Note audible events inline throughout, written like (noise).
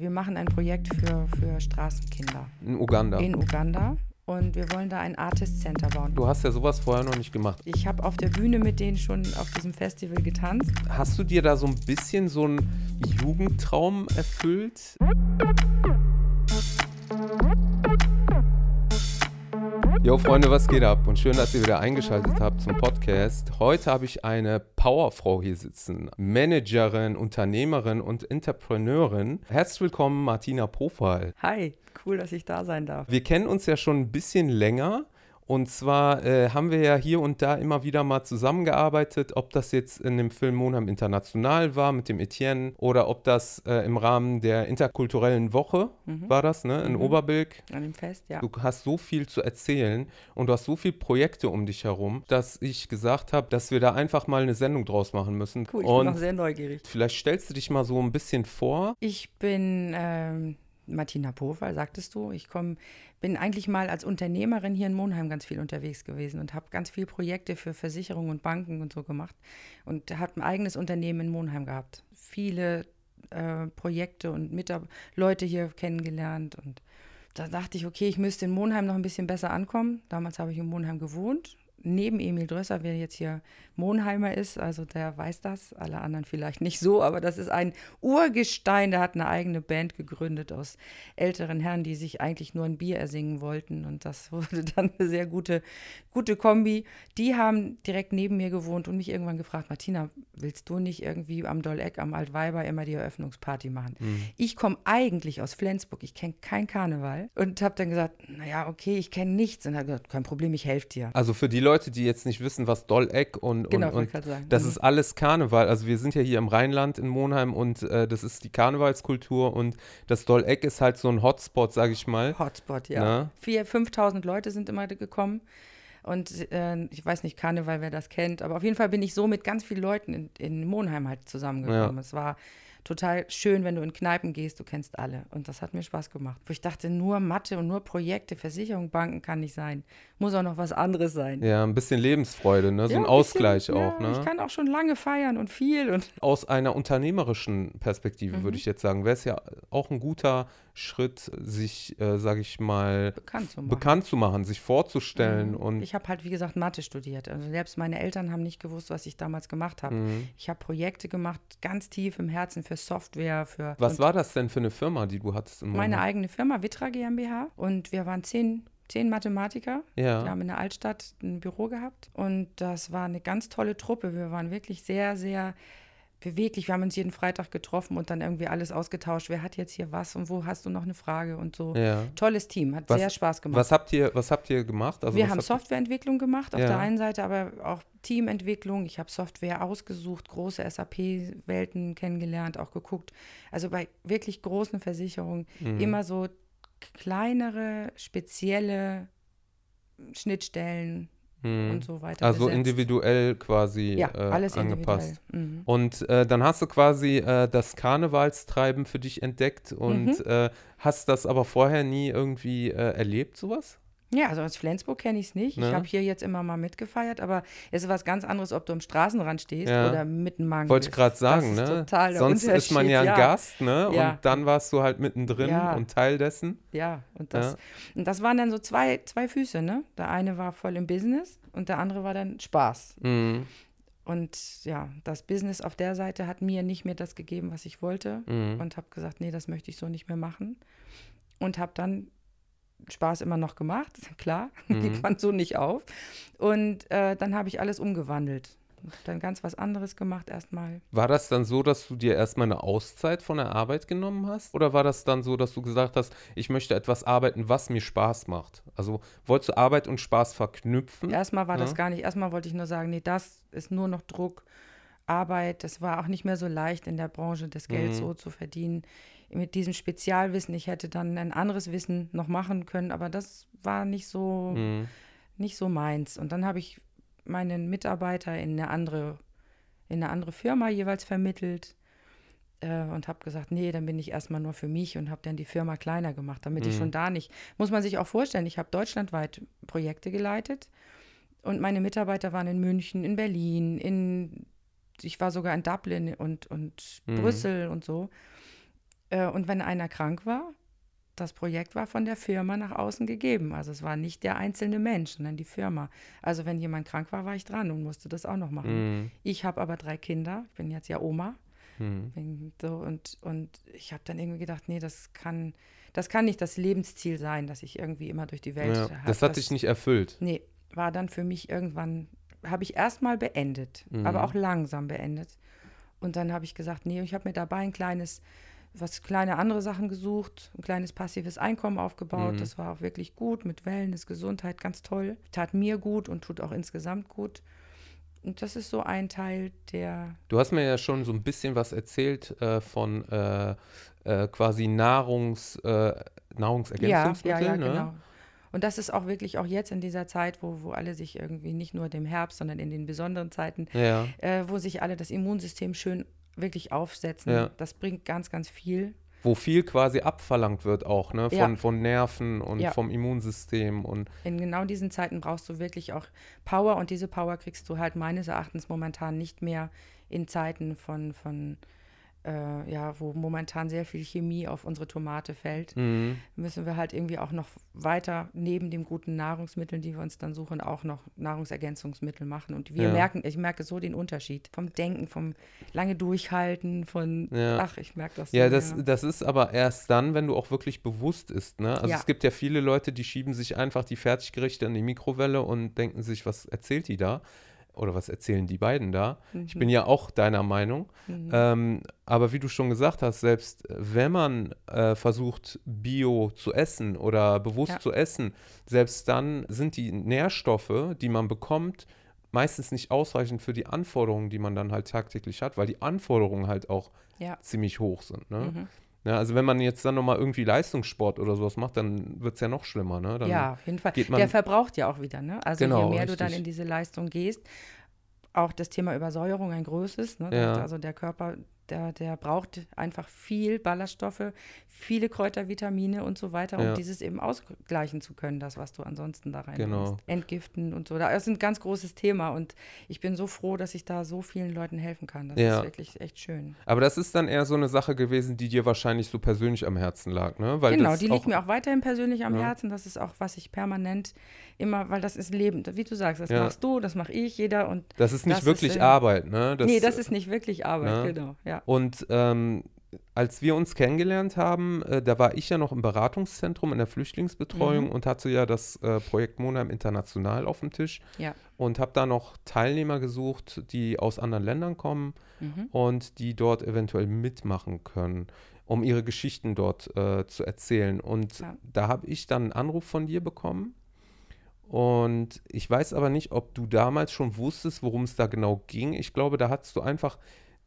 Wir machen ein Projekt für, für Straßenkinder In Uganda. in Uganda und wir wollen da ein Artist Center bauen. du hast ja sowas vorher noch nicht gemacht. Ich habe auf der Bühne mit denen schon auf diesem Festival getanzt. Hast du dir da so ein bisschen so einen Jugendtraum erfüllt? Jo Freunde, was geht ab? Und schön, dass ihr wieder eingeschaltet habt zum Podcast. Heute habe ich eine Powerfrau hier sitzen. Managerin, Unternehmerin und Entrepreneurin. Herzlich willkommen, Martina Profal. Hi, cool, dass ich da sein darf. Wir kennen uns ja schon ein bisschen länger. Und zwar äh, haben wir ja hier und da immer wieder mal zusammengearbeitet, ob das jetzt in dem Film Monheim International war mit dem Etienne oder ob das äh, im Rahmen der interkulturellen Woche war das, ne, in Oberbilk. An dem Fest, ja. Du hast so viel zu erzählen und du hast so viele Projekte um dich herum, dass ich gesagt habe, dass wir da einfach mal eine Sendung draus machen müssen. Cool, ich bin und auch sehr neugierig. vielleicht stellst du dich mal so ein bisschen vor. Ich bin ähm, Martina Pofal, sagtest du. Ich komm, bin eigentlich mal als Unternehmerin hier in Monheim ganz viel unterwegs gewesen und habe ganz viele Projekte für Versicherungen und Banken und so gemacht und habe ein eigenes Unternehmen in Monheim gehabt. Viele äh, Projekte und Mitab Leute hier kennengelernt und da dachte ich, okay, ich müsste in Monheim noch ein bisschen besser ankommen. Damals habe ich in Monheim gewohnt. Neben Emil Drösser, wer jetzt hier Monheimer ist, also der weiß das, alle anderen vielleicht nicht so, aber das ist ein Urgestein, der hat eine eigene Band gegründet aus älteren Herren, die sich eigentlich nur ein Bier ersingen wollten und das (laughs) wurde dann eine sehr gute, gute Kombi. Die haben direkt neben mir gewohnt und mich irgendwann gefragt, Martina, willst du nicht irgendwie am Dolleck, am Altweiber immer die Eröffnungsparty machen? Ich komme eigentlich aus Flensburg, ich kenne kein Karneval und habe dann gesagt, naja, okay, ich kenne nichts und habe gesagt, kein Problem, ich helfe dir. Also für die Leute, die jetzt nicht wissen, was Dolleck und, Genau, und, wollte und das Mhm. ist alles Karneval. Also wir sind ja hier im Rheinland in Monheim und äh, das ist die Karnevalskultur und das Dolleck ist halt so ein Hotspot, sage ich mal. Hotspot, ja. Na? 4.000, 5.000 Leute sind immer gekommen. Und äh, ich weiß nicht, Karneval, wer das kennt, aber auf jeden Fall bin ich so mit ganz vielen Leuten in, in Monheim halt zusammengekommen. Ja. Es war total schön, wenn du in Kneipen gehst, du kennst alle. Und das hat mir Spaß gemacht. Wo ich dachte, nur Mathe und nur Projekte, Versicherung, Banken kann nicht sein. Muss auch noch was anderes sein. Ja, ein bisschen Lebensfreude, ne? so Ja, ein bisschen, Ausgleich ja, auch. Ich Ne? kann auch schon lange feiern und viel und (laughs) Aus einer unternehmerischen Perspektive Mhm. würde ich jetzt sagen, wäre es ja auch ein guter Schritt, sich, äh, sage ich mal, bekannt zu machen. bekannt zu machen, sich vorzustellen und Ich habe halt, wie gesagt, Mathe studiert. Also selbst meine Eltern haben nicht gewusst, was ich damals gemacht habe. Mhm. Ich habe Projekte gemacht, ganz tief im Herzen für Software, für was war das denn für eine Firma, die du hattest in meine Monheim? eigene Firma, Vitra GmbH. Und wir waren zehn, zehn Mathematiker. Ja. Wir haben in der Altstadt ein Büro gehabt. Und das war eine ganz tolle Truppe. Wir waren wirklich sehr, sehr beweglich. Wir haben uns jeden Freitag getroffen und dann irgendwie alles ausgetauscht. Wer hat jetzt hier was und wo hast du noch eine Frage und so. Ja. Tolles Team, hat Was- sehr Spaß gemacht. Was habt ihr, was habt ihr gemacht? Also wir haben Softwareentwicklung gemacht, auf Ja. der einen Seite aber auch Teamentwicklung. Ich habe Software ausgesucht, große SAP-Welten kennengelernt, auch geguckt. Also bei wirklich großen Versicherungen Mhm. immer so kleinere, spezielle Schnittstellen Mhm. und so weiter. Also besetzt. individuell quasi Ja, äh, alles angepasst. Mhm. Und äh, dann hast du quasi äh, das Karnevalstreiben für dich entdeckt und Mhm. äh, hast das aber vorher nie irgendwie äh, erlebt, sowas? Ja, also aus Flensburg kenne ich es nicht. Ne? Ich habe hier jetzt immer mal mitgefeiert, aber es ist was ganz anderes, ob du am Straßenrand stehst Ja. oder mitten Mang Wollte ich gerade sagen, ne? Sonst ist man ja ein Unterschied, Gast, ne? Ja. Und dann warst du halt mittendrin Ja. und Teil dessen. Ja, und das, Und das waren dann so zwei, zwei Füße, ne? Der eine war voll im Business und der andere war dann Spaß. Mhm. Und ja, das Business auf der Seite hat mir nicht mehr das gegeben, was ich wollte. Mhm. Und habe gesagt, nee, das möchte ich so nicht mehr machen. Und habe dann Spaß immer noch gemacht, (laughs) klar, (laughs) Mhm. gibt man so nicht auf. Und äh, dann habe ich alles umgewandelt. Dann ganz was anderes gemacht erstmal. War das dann so, dass du dir erstmal eine Auszeit von der Arbeit genommen hast? Oder war das dann so, dass du gesagt hast, ich möchte etwas arbeiten, was mir Spaß macht? Also wolltest du Arbeit und Spaß verknüpfen? Erstmal war das Ja. gar nicht, erstmal wollte ich nur sagen, nee, das ist nur noch Druck, Arbeit. Das war auch nicht mehr so leicht in der Branche, das Geld Mhm. so zu verdienen. Mit diesem Spezialwissen, ich hätte dann ein anderes Wissen noch machen können, aber das war nicht so, Mhm. nicht so meins. Und dann habe ich meinen Mitarbeiter in eine andere, in eine andere Firma jeweils vermittelt äh, und habe gesagt, nee, dann bin ich erstmal nur für mich und habe dann die Firma kleiner gemacht, damit ich Mhm. schon da nicht, muss man sich auch vorstellen, ich habe deutschlandweit Projekte geleitet und meine Mitarbeiter waren in München, in Berlin, in, ich war sogar in Dublin und, und Mhm. Brüssel und so. Äh, und wenn einer krank war, das Projekt war von der Firma nach außen gegeben. Also es war nicht der einzelne Mensch, sondern die Firma. Also wenn jemand krank war, war ich dran und musste das auch noch machen. Mhm. Ich habe aber drei Kinder. Ich bin jetzt ja Oma. Mhm. So, und, und ich habe dann irgendwie gedacht, nee, das kann, das kann nicht das Lebensziel sein, dass ich irgendwie immer durch die Welt Ja, hab das hat dich nicht erfüllt. Nee, war dann für mich irgendwann, habe ich erstmal beendet, Mhm. aber auch langsam beendet. Und dann habe ich gesagt, nee, ich habe mir dabei ein kleines, was kleine andere Sachen gesucht, ein kleines passives Einkommen aufgebaut. Mhm. Das war auch wirklich gut mit Wellness, Gesundheit, ganz toll. Tat mir gut und tut auch insgesamt gut. Und das ist so ein Teil der, Du hast mir ja schon so ein bisschen was erzählt äh, von äh, äh, quasi Nahrungs, äh, Nahrungsergänzungsmitteln. ja, ja, ne? genau. Und das ist auch wirklich auch jetzt in dieser Zeit, wo, wo alle sich irgendwie nicht nur dem Herbst, sondern in den besonderen Zeiten Ja, äh, wo sich alle das Immunsystem schön wirklich aufsetzen. Ja. Das bringt ganz, ganz viel. wo viel quasi abverlangt wird auch, ne? Von, Ja. von Nerven und Ja. vom Immunsystem und In genau diesen Zeiten brauchst du wirklich auch Power und diese Power kriegst du halt meines Erachtens momentan nicht mehr in Zeiten von, von äh, ja, wo momentan sehr viel Chemie auf unsere Tomate fällt. mhm. müssen wir halt irgendwie auch noch weiter neben den guten Nahrungsmitteln, die wir uns dann suchen, auch noch Nahrungsergänzungsmittel machen. Und wir Ja. merken, ich merke so den Unterschied vom Denken, vom lange durchhalten, von, Ja. ach, ich merke das so. Ja, das, das ist aber erst dann, wenn du auch wirklich bewusst isst. Ne? Also Ja. es gibt ja viele Leute, die schieben sich einfach die Fertiggerichte in die Mikrowelle und denken sich, was erzählt die da? Oder was erzählen die beiden da? Ich bin ja auch deiner Meinung. Mhm. Ähm, aber wie du schon gesagt hast, selbst wenn man äh, versucht, Bio zu essen oder bewusst Ja. zu essen, selbst dann sind die Nährstoffe, die man bekommt, meistens nicht ausreichend für die Anforderungen, die man dann halt tagtäglich hat, weil die Anforderungen halt auch Ja. ziemlich hoch sind. Ne? Mhm. Ja, also wenn man jetzt dann nochmal irgendwie Leistungssport oder sowas macht, dann wird es ja noch schlimmer. Ne? Dann, ja, auf jeden Fall. Der verbraucht ja auch wieder, ne? Also Genau, je mehr du dann richtig. in diese Leistung gehst, auch das Thema Übersäuerung ein größeres, ne? Ja. Also der Körper, der, der braucht einfach viel Ballaststoffe, viele Kräutervitamine und so weiter, um Ja. dieses eben ausgleichen zu können, das, was du ansonsten da reinbringst. Genau. Entgiften und so. Das ist ein ganz großes Thema und ich bin so froh, dass ich da so vielen Leuten helfen kann. Das Ja. ist wirklich echt schön. Aber das ist dann eher so eine Sache gewesen, die dir wahrscheinlich so persönlich am Herzen lag, ne? Weil genau, das die liegt mir auch weiterhin persönlich am Ja. Herzen. Das ist auch, was ich permanent immer, weil das ist Leben. Wie du sagst, das machst du, das mache ich, jeder und Das ist nicht das wirklich ist, äh, Arbeit, ne? nee, das ist nicht wirklich Arbeit, ne? genau. Ja. Und ähm, als wir uns kennengelernt haben, äh, da war ich ja noch im Beratungszentrum in der Flüchtlingsbetreuung Mhm. und hatte ja das äh, Projekt Monheim International auf dem Tisch Ja. und habe da noch Teilnehmer gesucht, die aus anderen Ländern kommen Mhm. und die dort eventuell mitmachen können, um ihre Geschichten dort äh, zu erzählen. Und Ja. da habe ich dann einen Anruf von dir bekommen. Und ich weiß aber nicht, ob du damals schon wusstest, worum es da genau ging. Ich glaube, da hattest du einfach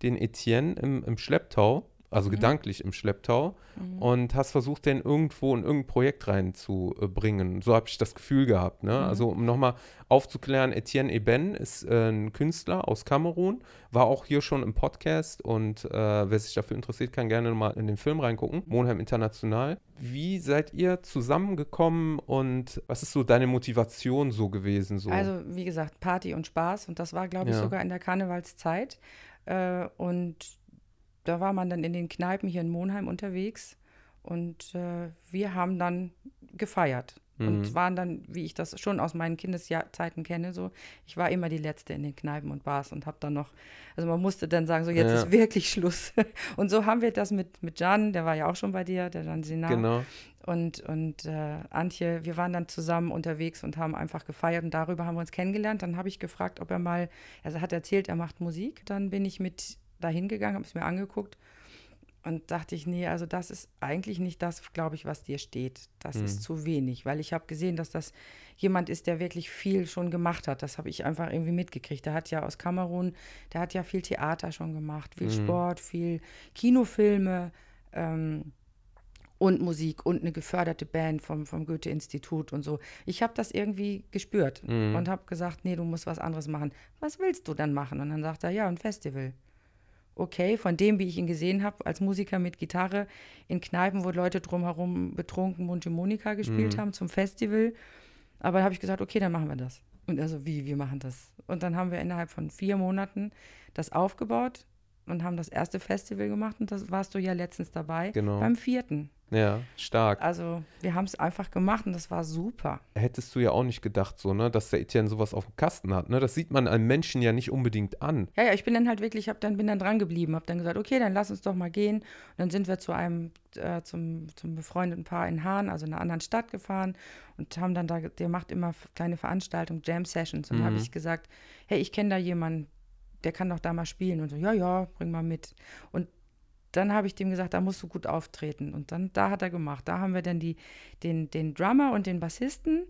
den Etienne im, im Schlepptau, also Mhm. gedanklich im Schlepptau, und hast versucht, den irgendwo in irgendein Projekt reinzubringen. So habe ich das Gefühl gehabt. Ne? Mhm. Also, um nochmal aufzuklären, Etienne Eben ist äh, ein Künstler aus Kamerun, war auch hier schon im Podcast und äh, wer sich dafür interessiert, kann gerne mal in den Film reingucken. Monheim International. Wie seid ihr zusammengekommen und was ist so deine Motivation so gewesen? So? Also, wie gesagt, Party und Spaß und das war, glaube ich, Ja. sogar in der Karnevalszeit. Äh, und da war man dann in den Kneipen hier in Monheim unterwegs und äh, wir haben dann gefeiert. Und Mhm. waren dann, wie ich das schon aus meinen Kindeszeiten kenne, so, ich war immer die Letzte in den Kneipen und Bars und habe dann noch, also man musste dann sagen, so jetzt Ja. ist wirklich Schluss. (laughs) Und so haben wir das mit, mit Jan, der war ja auch schon bei dir, der Jan Sinar genau. Und, und äh, Antje, wir waren dann zusammen unterwegs und haben einfach gefeiert und darüber haben wir uns kennengelernt. Dann habe ich gefragt, ob er mal, also er hat erzählt, er macht Musik. Dann bin ich mit dahin gegangen, habe es mir angeguckt und dachte ich, nee, also das ist eigentlich nicht das, glaube ich, was dir steht. Das Mhm. ist zu wenig, weil ich habe gesehen, dass das jemand ist, der wirklich viel schon gemacht hat. Das habe ich einfach irgendwie mitgekriegt. Der hat ja aus Kamerun, der hat ja viel Theater schon gemacht, viel Mhm. Sport, viel Kinofilme. Ähm, und Musik und eine geförderte Band vom, vom Goethe-Institut und so. Ich habe das irgendwie gespürt Mhm. und habe gesagt, nee, du musst was anderes machen. Was willst du dann machen? Und dann sagt er, ja, ein Festival. Okay, von dem, wie ich ihn gesehen habe, als Musiker mit Gitarre in Kneipen, wo Leute drumherum betrunken Mundharmonika gespielt haben zum Festival. Aber da habe ich gesagt, okay, dann machen wir das. Und also, wie, wir machen das. Und dann haben wir innerhalb von vier Monaten das aufgebaut. Und haben das erste Festival gemacht und das warst du ja letztens dabei. Genau. Beim vierten. Ja, stark. Also wir haben es einfach gemacht und das war super. Hättest du ja auch nicht gedacht, so, ne, dass der Etienne sowas auf dem Kasten hat, ne? Das sieht man einem Menschen ja nicht unbedingt an. Ja, ja, ich bin dann halt wirklich, hab dann, bin dann dran geblieben, habe dann gesagt, okay, dann lass uns doch mal gehen. Und dann sind wir zu einem, äh, zum, zum befreundeten Paar in Hahn, also in einer anderen Stadt gefahren und haben dann da, der macht immer kleine Veranstaltungen, Jam-Sessions. Und dann habe Mhm. ich gesagt, hey, ich kenne da jemanden, der kann doch da mal spielen. Und so, ja, ja, bring mal mit. Und dann habe ich dem gesagt, da musst du gut auftreten. Und dann, da hat er gemacht. Da haben wir dann die, den, den Drummer und den Bassisten.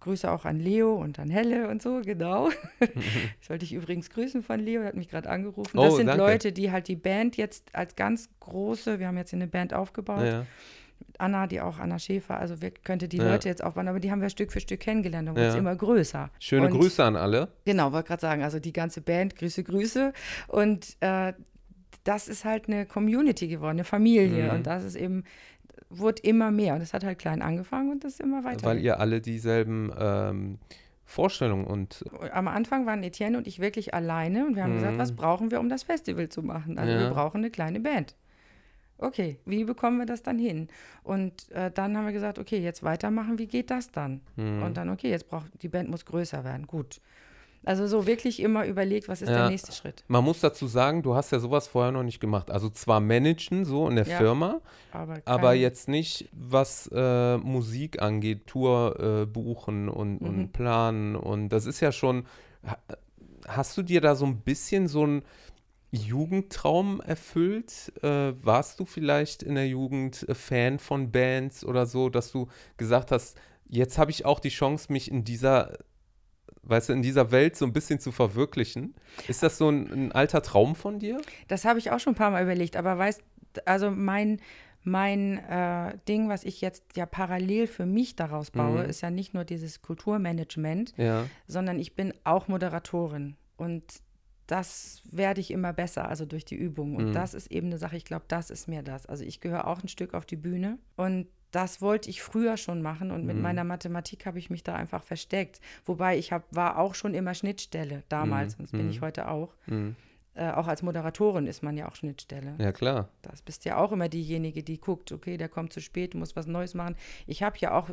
Grüße auch an Leo und an Helle und so, genau. (laughs) Ich sollte dich übrigens grüßen von Leo, der hat mich gerade angerufen. Das Oh, sind danke. Leute, die halt die Band jetzt als ganz große, wir haben jetzt eine Band aufgebaut, Ja. Anna, die auch Anna Schäfer, also wir könnte die Ja. Leute jetzt aufbauen, aber die haben wir Stück für Stück kennengelernt, es Ja. immer größer. Schöne Und- Grüße an alle. Genau, wollte gerade sagen, also die ganze Band, Grüße, Grüße. Und äh, das ist halt eine Community geworden, eine Familie. Mhm. Und das ist eben, wurde immer mehr. Und es hat halt klein angefangen und das ist immer weiter. Weil ihr alle dieselben ähm, Vorstellungen und Am Anfang waren Etienne und ich wirklich alleine und wir haben gesagt, Mhm. was brauchen wir, um das Festival zu machen? Also Ja. wir brauchen eine kleine Band. Okay, wie bekommen wir das dann hin? Und äh, dann haben wir gesagt, okay, jetzt weitermachen, wie geht das dann? Mhm. Und dann, okay, jetzt braucht die Band muss größer werden. Gut. Also so wirklich immer überlegt, was ist Ja. der nächste Schritt? man muss dazu sagen, du hast ja sowas vorher noch nicht gemacht. Also zwar managen so in der Ja. Firma, Aber, aber jetzt nicht, was äh, Musik angeht, Tour äh, buchen und, Mhm. und planen. Und das ist ja schon. ha- Hast du dir da so ein bisschen so ein Jugendtraum erfüllt? Äh, warst du vielleicht in der Jugend äh, Fan von Bands oder so, dass du gesagt hast, jetzt habe ich auch die Chance, mich in dieser, weißt du, in dieser Welt so ein bisschen zu verwirklichen? Ist das so ein, ein alter Traum von dir? Das habe ich auch schon ein paar Mal überlegt, aber weißt, also mein, mein äh, Ding, was ich jetzt ja parallel für mich daraus baue, Mhm. ist ja nicht nur dieses Kulturmanagement, Ja. sondern ich bin auch Moderatorin und das werde ich immer besser, also durch die Übung. Und Mhm. das ist eben eine Sache, ich glaube, das ist mir das. Also ich gehöre auch ein Stück auf die Bühne und das wollte ich früher schon machen und mit Mhm. meiner Mathematik habe ich mich da einfach versteckt. Wobei ich hab, war auch schon immer Schnittstelle damals Mhm. und das bin ich Mhm. heute auch. Mhm. Äh, auch als Moderatorin ist man ja auch Schnittstelle. Ja, klar. Das bist ja auch immer diejenige, die guckt, okay, der kommt zu spät, du musst was Neues machen. Ich habe ja auch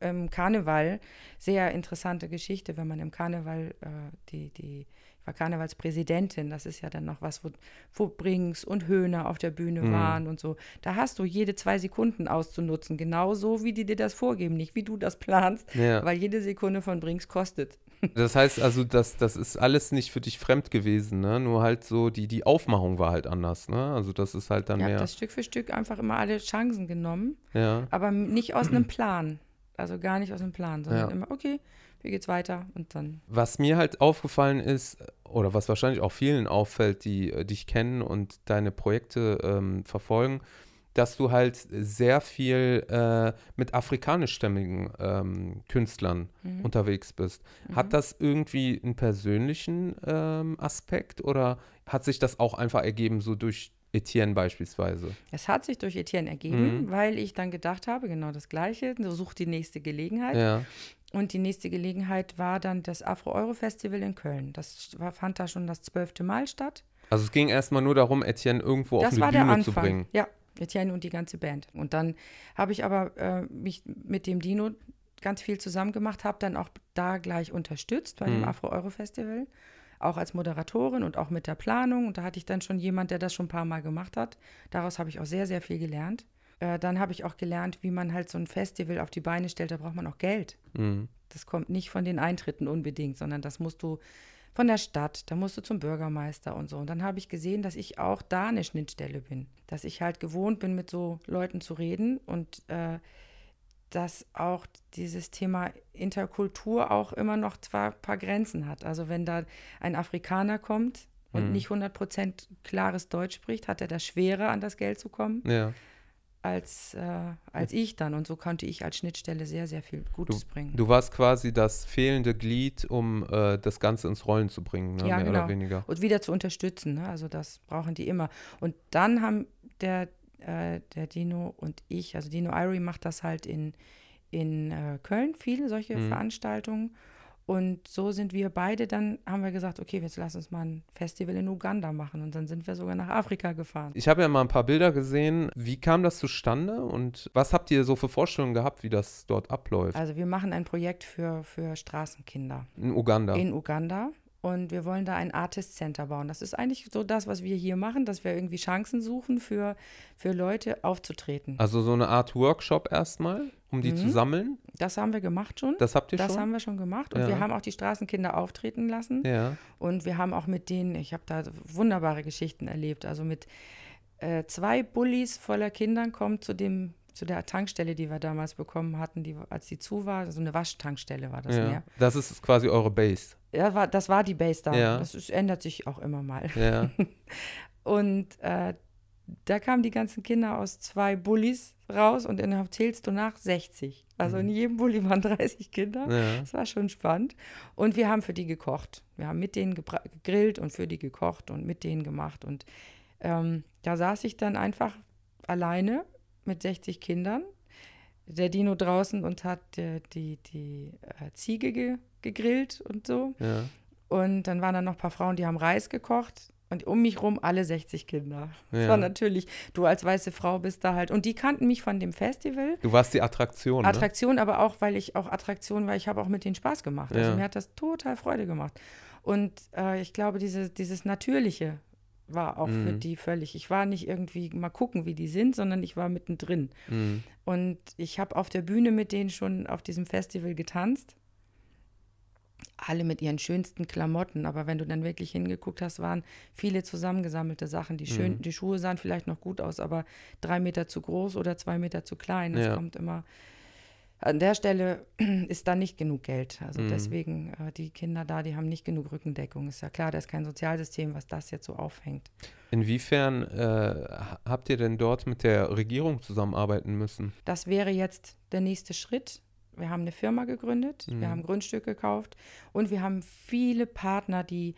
im Karneval sehr interessante Geschichte, wenn man im Karneval äh, die, die, ich war Karnevalspräsidentin, das ist ja dann noch was, wo, wo Brings und Höhner auf der Bühne Mhm. waren und so. Da hast du jede zwei Sekunden auszunutzen, genauso wie die dir das vorgeben, nicht wie du das planst, Ja. weil jede Sekunde von Brings kostet. (laughs) Das heißt also, das, das ist alles nicht für dich fremd gewesen, ne? Nur halt so, die, die Aufmachung war halt anders, ne? Also das ist halt dann Ich habe mehr. das Stück für Stück einfach immer alle Chancen genommen. Ja. Aber nicht aus einem Plan. Also gar nicht aus einem Plan, sondern Ja. immer, okay, wie geht's weiter? Und dann. Was mir halt aufgefallen ist, oder was wahrscheinlich auch vielen auffällt, die äh, dich kennen und deine Projekte ähm, verfolgen, dass du halt sehr viel äh, mit afrikanischstämmigen ähm, Künstlern Mhm. unterwegs bist. Hat das irgendwie einen persönlichen ähm, Aspekt oder hat sich das auch einfach ergeben, so durch Etienne beispielsweise? Es hat sich durch Etienne ergeben, Mhm. weil ich dann gedacht habe, genau das Gleiche, so sucht die nächste Gelegenheit. Ja. Und die nächste Gelegenheit war dann das Afro-Euro-Festival in Köln. Das war, fand da schon das zwölfte Mal statt. Also es ging erstmal nur darum, Etienne irgendwo auf das eine war der Bühne zu Anfang. bringen. Ja, Etienne und die ganze Band. Und dann habe ich aber äh, mich mit dem Dino ganz viel zusammen gemacht, habe dann auch da gleich unterstützt bei dem Mhm. Afro-Euro-Festival, auch als Moderatorin und auch mit der Planung. Und da hatte ich dann schon jemand, der das schon ein paar Mal gemacht hat. Daraus habe ich auch sehr, sehr viel gelernt. Äh, dann habe ich auch gelernt, wie man halt so ein Festival auf die Beine stellt. Da braucht man auch Geld. Mhm. Das kommt nicht von den Eintritten unbedingt, sondern das musst du von der Stadt, da musst du zum Bürgermeister und so. Und dann habe ich gesehen, dass ich auch da eine Schnittstelle bin. Dass ich halt gewohnt bin, mit so Leuten zu reden und äh, dass auch dieses Thema Interkultur auch immer noch zwar ein paar Grenzen hat. Also wenn da ein Afrikaner kommt und Mhm. nicht 100% klares Deutsch spricht, hat er das schwerer, an das Geld zu kommen, Ja. als, äh, als ich dann. Und so konnte ich als Schnittstelle sehr, sehr viel Gutes bringen. Du warst quasi das fehlende Glied, um äh, das Ganze ins Rollen zu bringen, ne? Ja, mehr genau. oder weniger. und wieder zu unterstützen. Ne? Also das brauchen die immer. Und dann haben der, äh, der Dino und ich, also Dino Irie macht das halt in, in äh, Köln, viele solche Mhm. Veranstaltungen. Und so sind wir beide, dann haben wir gesagt, okay, jetzt lass uns mal ein Festival in Uganda machen. Und dann sind wir sogar nach Afrika gefahren. Ich habe ja mal ein paar Bilder gesehen. Wie kam das zustande und was habt ihr so für Vorstellungen gehabt, wie das dort abläuft? Also wir machen ein Projekt für, für Straßenkinder. In Uganda. In Uganda. Und wir wollen da ein Artist Center bauen. Das ist eigentlich so das, was wir hier machen, dass wir irgendwie Chancen suchen für, für Leute aufzutreten. Also so eine Art Workshop erstmal, um die Mhm. zu sammeln. Das haben wir gemacht schon. Das habt ihr Das schon? haben wir schon gemacht. Und Ja. wir haben auch die Straßenkinder auftreten lassen. ja. Und wir haben auch mit denen, ich habe da wunderbare Geschichten erlebt. Also mit äh, zwei Bullis voller Kindern kommt zu dem zu der Tankstelle, die wir damals bekommen hatten, die, als die zu war, so eine Waschtankstelle war das ja. mehr. Das ist quasi eure Base. Ja, war, das war die Base da. Ja. Das ist, ändert sich auch immer mal. Ja. (laughs) Und äh, da kamen die ganzen Kinder aus zwei Bullis raus und dann zählst du nach 60. Also in jedem Bulli waren (laughs) 30 Kinder. Mhm. ja. Das war schon spannend. Und wir haben für die gekocht. Wir haben mit denen gegrillt und für die gekocht und mit denen gemacht. Und ähm, da saß ich dann einfach alleine mit 60 Kindern. Der Dino draußen und hat äh, die, die äh, Ziege ge gegrillt und so. ja. Und dann waren da noch ein paar Frauen, die haben Reis gekocht. Und um mich rum alle 60 Kinder. Das Ja. war natürlich, du als weiße Frau bist da halt. Und die kannten mich von dem Festival. Du warst die Attraktion. Ne? Attraktion, aber auch, weil ich auch Attraktion, weil ich habe auch mit denen Spaß gemacht. Also Ja. mir hat das total Freude gemacht. Und äh, ich glaube, diese, dieses Natürliche war auch für Mhm. die völlig. Ich war nicht irgendwie mal gucken, wie die sind, sondern ich war mittendrin. Mhm. Und ich habe auf der Bühne mit denen schon auf diesem Festival getanzt. Alle mit ihren schönsten Klamotten, aber wenn du dann wirklich hingeguckt hast, waren viele zusammengesammelte Sachen. Die, schön, Mhm. die Schuhe sahen vielleicht noch gut aus, aber drei Meter zu groß oder zwei Meter zu klein. Es Ja. kommt immer. An der Stelle (clears throat) ist da nicht genug Geld. Also Mhm. deswegen, äh, die Kinder da, die haben nicht genug Rückendeckung. Ist ja klar, da ist kein Sozialsystem, was das jetzt so aufhängt. Inwiefern äh, ha- habt ihr denn dort mit der Regierung zusammenarbeiten müssen? Das wäre jetzt der nächste Schritt. Wir haben eine Firma gegründet, Mhm. wir haben Grundstück gekauft und wir haben viele Partner, die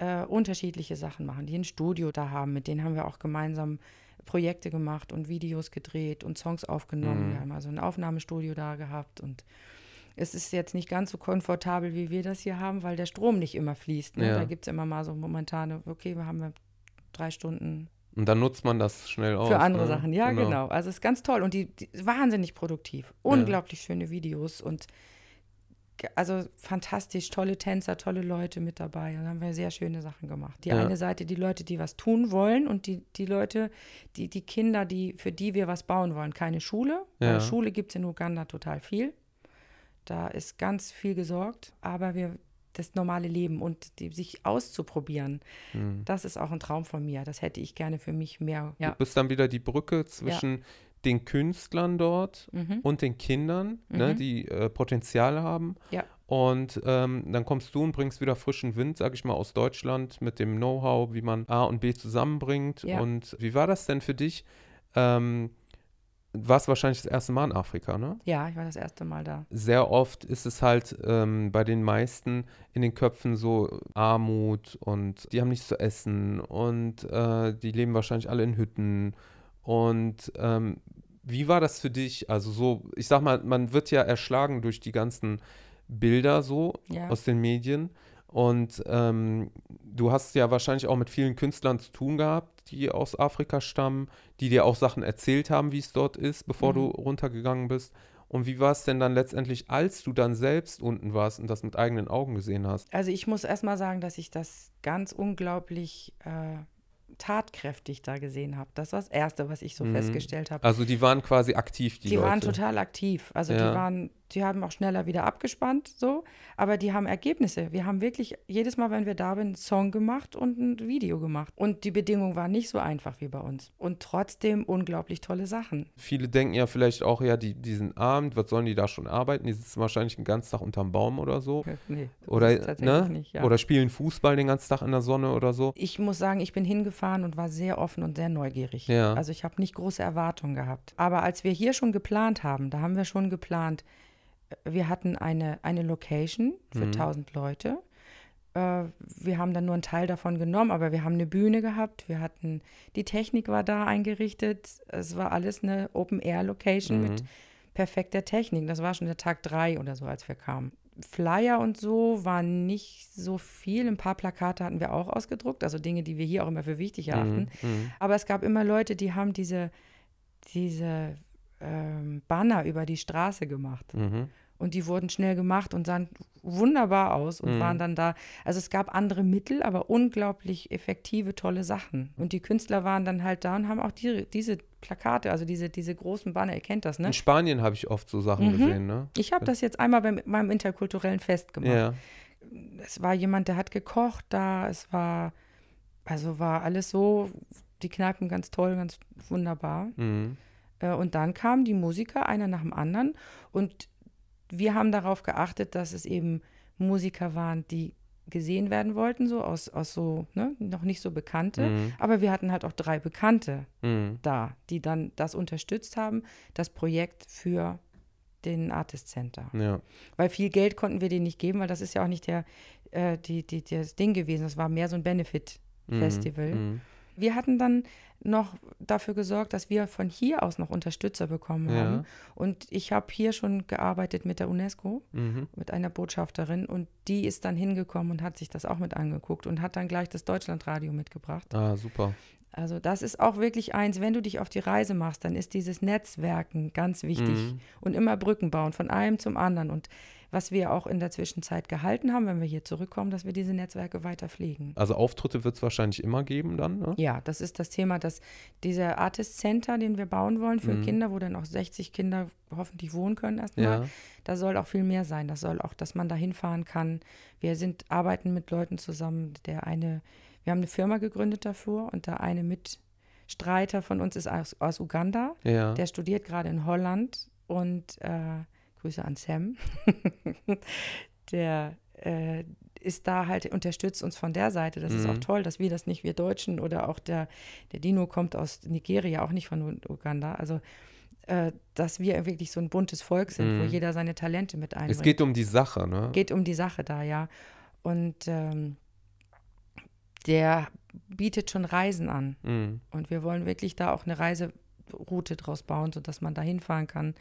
äh, unterschiedliche Sachen machen, die ein Studio da haben. Mit denen haben wir auch gemeinsam Projekte gemacht und Videos gedreht und Songs aufgenommen. Mhm. Wir haben also ein Aufnahmestudio da gehabt und es ist jetzt nicht ganz so komfortabel, wie wir das hier haben, weil der Strom nicht immer fließt. Ne? Ja. Da gibt es immer mal so momentane, okay, wir haben wir drei Stunden Und dann nutzt man das schnell aus. für andere ne? Sachen, ja, genau. Also es ist ganz toll und die, die wahnsinnig produktiv. Unglaublich schöne Videos und also fantastisch, tolle Tänzer, tolle Leute mit dabei. Und da haben wir sehr schöne Sachen gemacht. Die Ja. eine Seite die Leute, die was tun wollen und die, die Leute, die, die Kinder, die, für die wir was bauen wollen. Keine Schule, Ja. Schule gibt es in Uganda total viel. Da ist ganz viel gesorgt, aber wir das normale Leben und die, sich auszuprobieren, Mhm. das ist auch ein Traum von mir. Das hätte ich gerne für mich mehr. Ja. Du bist dann wieder die Brücke zwischen den Künstlern dort Mhm. und den Kindern, ne, Mhm. die äh, Potenzial haben. Ja. Und ähm, dann kommst du und bringst wieder frischen Wind, sag ich mal, aus Deutschland mit dem Know-how, wie man A und B zusammenbringt. Ja. Und wie war das denn für dich? Ähm, warst wahrscheinlich das erste Mal in Afrika, ne? Ja, ich war das erste Mal da. Sehr oft ist es halt ähm, bei den meisten in den Köpfen so Armut und die haben nichts zu essen und äh, die leben wahrscheinlich alle in Hütten. Und ähm, wie war das für dich? Also so, ich sag mal, man wird ja erschlagen durch die ganzen Bilder so Ja. aus den Medien. Und ähm, du hast ja wahrscheinlich auch mit vielen Künstlern zu tun gehabt, die aus Afrika stammen, die dir auch Sachen erzählt haben, wie es dort ist, bevor Mhm. du runtergegangen bist. Und wie war es denn dann letztendlich, als du dann selbst unten warst und das mit eigenen Augen gesehen hast? Also ich muss erst mal sagen, dass ich das ganz unglaublich äh, tatkräftig da gesehen habe. Das war das Erste, was ich so Mhm. festgestellt habe. Also die waren quasi aktiv, die, Die, Leute. waren total aktiv. Also Ja. die waren, die haben auch schneller wieder abgespannt, so, aber die haben Ergebnisse. Wir haben wirklich jedes Mal, wenn wir da sind, einen Song gemacht und ein Video gemacht. Und die Bedingungen waren nicht so einfach wie bei uns. Und trotzdem unglaublich tolle Sachen. Viele denken ja vielleicht auch, ja, die, die sind arm, was sollen die da schon arbeiten? Die sitzen wahrscheinlich den ganzen Tag unterm Baum oder so. Nee, das Oder, ist tatsächlich ne? nicht, ja. oder spielen Fußball den ganzen Tag in der Sonne oder so. Ich muss sagen, ich bin hingefahren und war sehr offen und sehr neugierig. Ja. Also ich habe nicht große Erwartungen gehabt. Aber als wir hier schon geplant haben, da haben wir schon geplant, äh, wir hatten eine, eine Location für Mhm. 1000 Leute. Äh, Wir haben dann nur einen Teil davon genommen, aber wir haben eine Bühne gehabt. Wir hatten, die Technik war da eingerichtet. Es war alles eine Open-Air-Location Mhm. mit perfekter Technik. Das war schon der Tag drei oder so, als wir kamen. Flyer und so waren nicht so viel. Ein paar Plakate hatten wir auch ausgedruckt, also Dinge, die wir hier auch immer für wichtig erachten. Mhm, mhm. Aber es gab immer Leute, die haben diese, diese ähm, Banner über die Straße gemacht. Mhm. Und die wurden schnell gemacht und sahen wunderbar aus und Mhm. waren dann da. Also es gab andere Mittel, aber unglaublich effektive, tolle Sachen. Und die Künstler waren dann halt da und haben auch die, diese Plakate, also diese, diese großen Banner, ihr kennt das, ne? In Spanien habe ich oft so Sachen Mhm. gesehen, ne? Ich habe das jetzt einmal bei meinem interkulturellen Fest gemacht. Ja. Es war jemand, der hat gekocht da, es war, also war alles so, die Kneipen ganz toll, ganz wunderbar. Mhm. Äh, Und dann kamen die Musiker, einer nach dem anderen. Und wir haben darauf geachtet, dass es eben Musiker waren, die gesehen werden wollten, so aus, aus so, ne, noch nicht so Bekannte. Mhm. Aber wir hatten halt auch drei Bekannte Mhm. da, die dann das unterstützt haben, das Projekt für den Artist Center. Ja. Weil viel Geld konnten wir denen nicht geben, weil das ist ja auch nicht der, äh, die, die, das Ding gewesen. Das war mehr so ein Benefit-Festival. Mhm. Wir hatten dann noch dafür gesorgt, dass wir von hier aus noch Unterstützer bekommen Ja. haben. Und ich habe hier schon gearbeitet mit der UNESCO, Mhm. mit einer Botschafterin. Und die ist dann hingekommen und hat sich das auch mit angeguckt und hat dann gleich das Deutschlandradio mitgebracht. Ah, super. Also das ist auch wirklich eins, wenn du dich auf die Reise machst, dann ist dieses Netzwerken ganz wichtig Mhm. und immer Brücken bauen von einem zum anderen. Und was wir auch in der Zwischenzeit gehalten haben, wenn wir hier zurückkommen, dass wir diese Netzwerke weiter pflegen. Also Auftritte wird es wahrscheinlich immer geben dann, ne? Ja, das ist das Thema, dass dieser Artist Center, den wir bauen wollen für Mhm. Kinder, wo dann auch 60 Kinder hoffentlich wohnen können erstmal, Ja. da soll auch viel mehr sein. Das soll auch, dass man da hinfahren kann. Wir sind, arbeiten mit Leuten zusammen. Der eine, wir haben eine Firma gegründet dafür und der eine Mitstreiter von uns ist aus, aus Uganda. Ja. Der studiert gerade in Holland und äh, Grüße an Sam. (laughs) der äh, ist da halt, unterstützt uns von der Seite. Das ist Mhm. auch toll, dass wir das nicht, wir Deutschen oder auch der, der Dino kommt aus Nigeria, auch nicht von Uganda. Also, äh, dass wir wirklich so ein buntes Volk sind, wo Mhm. jeder seine Talente mit einbringt. Es geht um die Sache, ne? Geht um die Sache da, ja. Und ähm, der bietet schon Reisen an. Mhm. Und wir wollen wirklich da auch eine Reiseroute draus bauen, sodass man da hinfahren kann,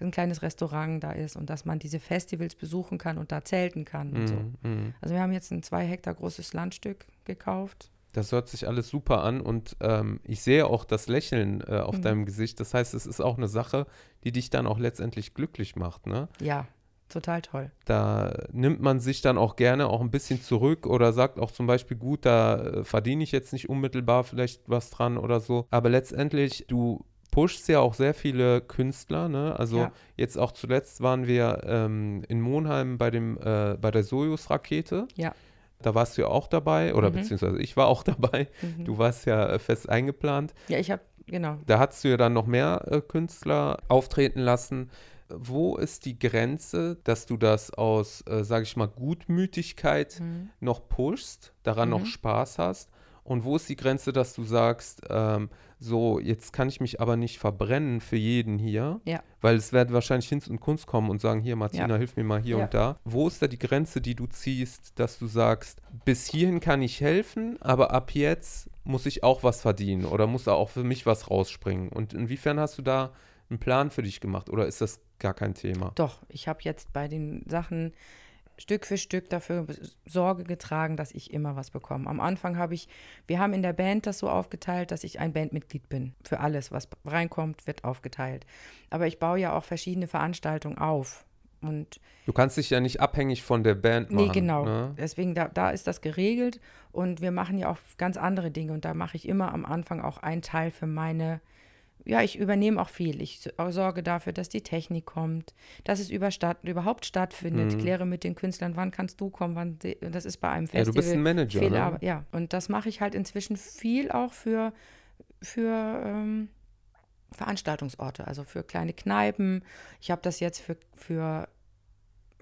ein kleines Restaurant da ist und dass man diese Festivals besuchen kann und da zelten kann und so. Mhm. Mhm. Also wir haben jetzt ein zwei Hektar großes Landstück gekauft. Das hört sich alles super an und ähm, ich sehe auch das Lächeln äh, auf Mhm. deinem Gesicht. Das heißt, es ist auch eine Sache, die dich dann auch letztendlich glücklich macht, ne? Ja, total toll. Da nimmt man sich dann auch gerne auch ein bisschen zurück oder sagt auch zum Beispiel, gut, da äh, verdiene ich jetzt nicht unmittelbar vielleicht was dran oder so. Aber letztendlich, du pushst ja auch sehr viele Künstler, ne? Also Ja. jetzt auch zuletzt waren wir ähm, in Monheim bei dem, äh, bei der Sojus-Rakete. Ja. Da warst du ja auch dabei, oder Mhm. beziehungsweise ich war auch (laughs) dabei. Mhm. Du warst ja äh, fest eingeplant. Ja, ich habe, genau. Da hast du ja dann noch mehr äh, Künstler auftreten lassen. Wo ist die Grenze, dass du das aus, äh, sage ich mal, Gutmütigkeit Mhm. noch pushst, daran noch Mhm. Spaß hast? Und wo ist die Grenze, dass du sagst, ähm, so, jetzt kann ich mich aber nicht verbrennen für jeden hier? Ja. Weil es werden wahrscheinlich Hinz und Kunst kommen und sagen, hier, Martina, Ja. hilf mir mal hier Ja. und da. Wo ist da die Grenze, die du ziehst, dass du sagst, bis hierhin kann ich helfen, aber ab jetzt muss ich auch was verdienen oder muss da auch für mich was rausspringen? Und inwiefern hast du da einen Plan für dich gemacht oder ist das gar kein Thema? Doch, ich habe jetzt bei den Sachen Stück für Stück dafür Sorge getragen, dass ich immer was bekomme. Am Anfang habe ich, wir haben in der Band das so aufgeteilt, dass ich ein Bandmitglied bin. Für alles, was reinkommt, wird aufgeteilt. Aber ich baue ja auch verschiedene Veranstaltungen auf. Und Du kannst dich ja nicht abhängig von der Band machen. nee, genau. Ne? Deswegen, da, da ist das geregelt. Und wir machen ja auch ganz andere Dinge. Und da mache ich immer am Anfang auch einen Teil für meine ja, ich übernehme auch viel. Ich so- sorge dafür, dass die Technik kommt, dass es über statt, überhaupt stattfindet. Mhm. Kläre mit den Künstlern, wann kannst du kommen, wann das ist bei einem Ja, Festival. du bist ein Manager. viel Ne? Ja, und das mache ich halt inzwischen viel auch für, für ähm, Veranstaltungsorte, also für kleine Kneipen. Ich habe das jetzt für, für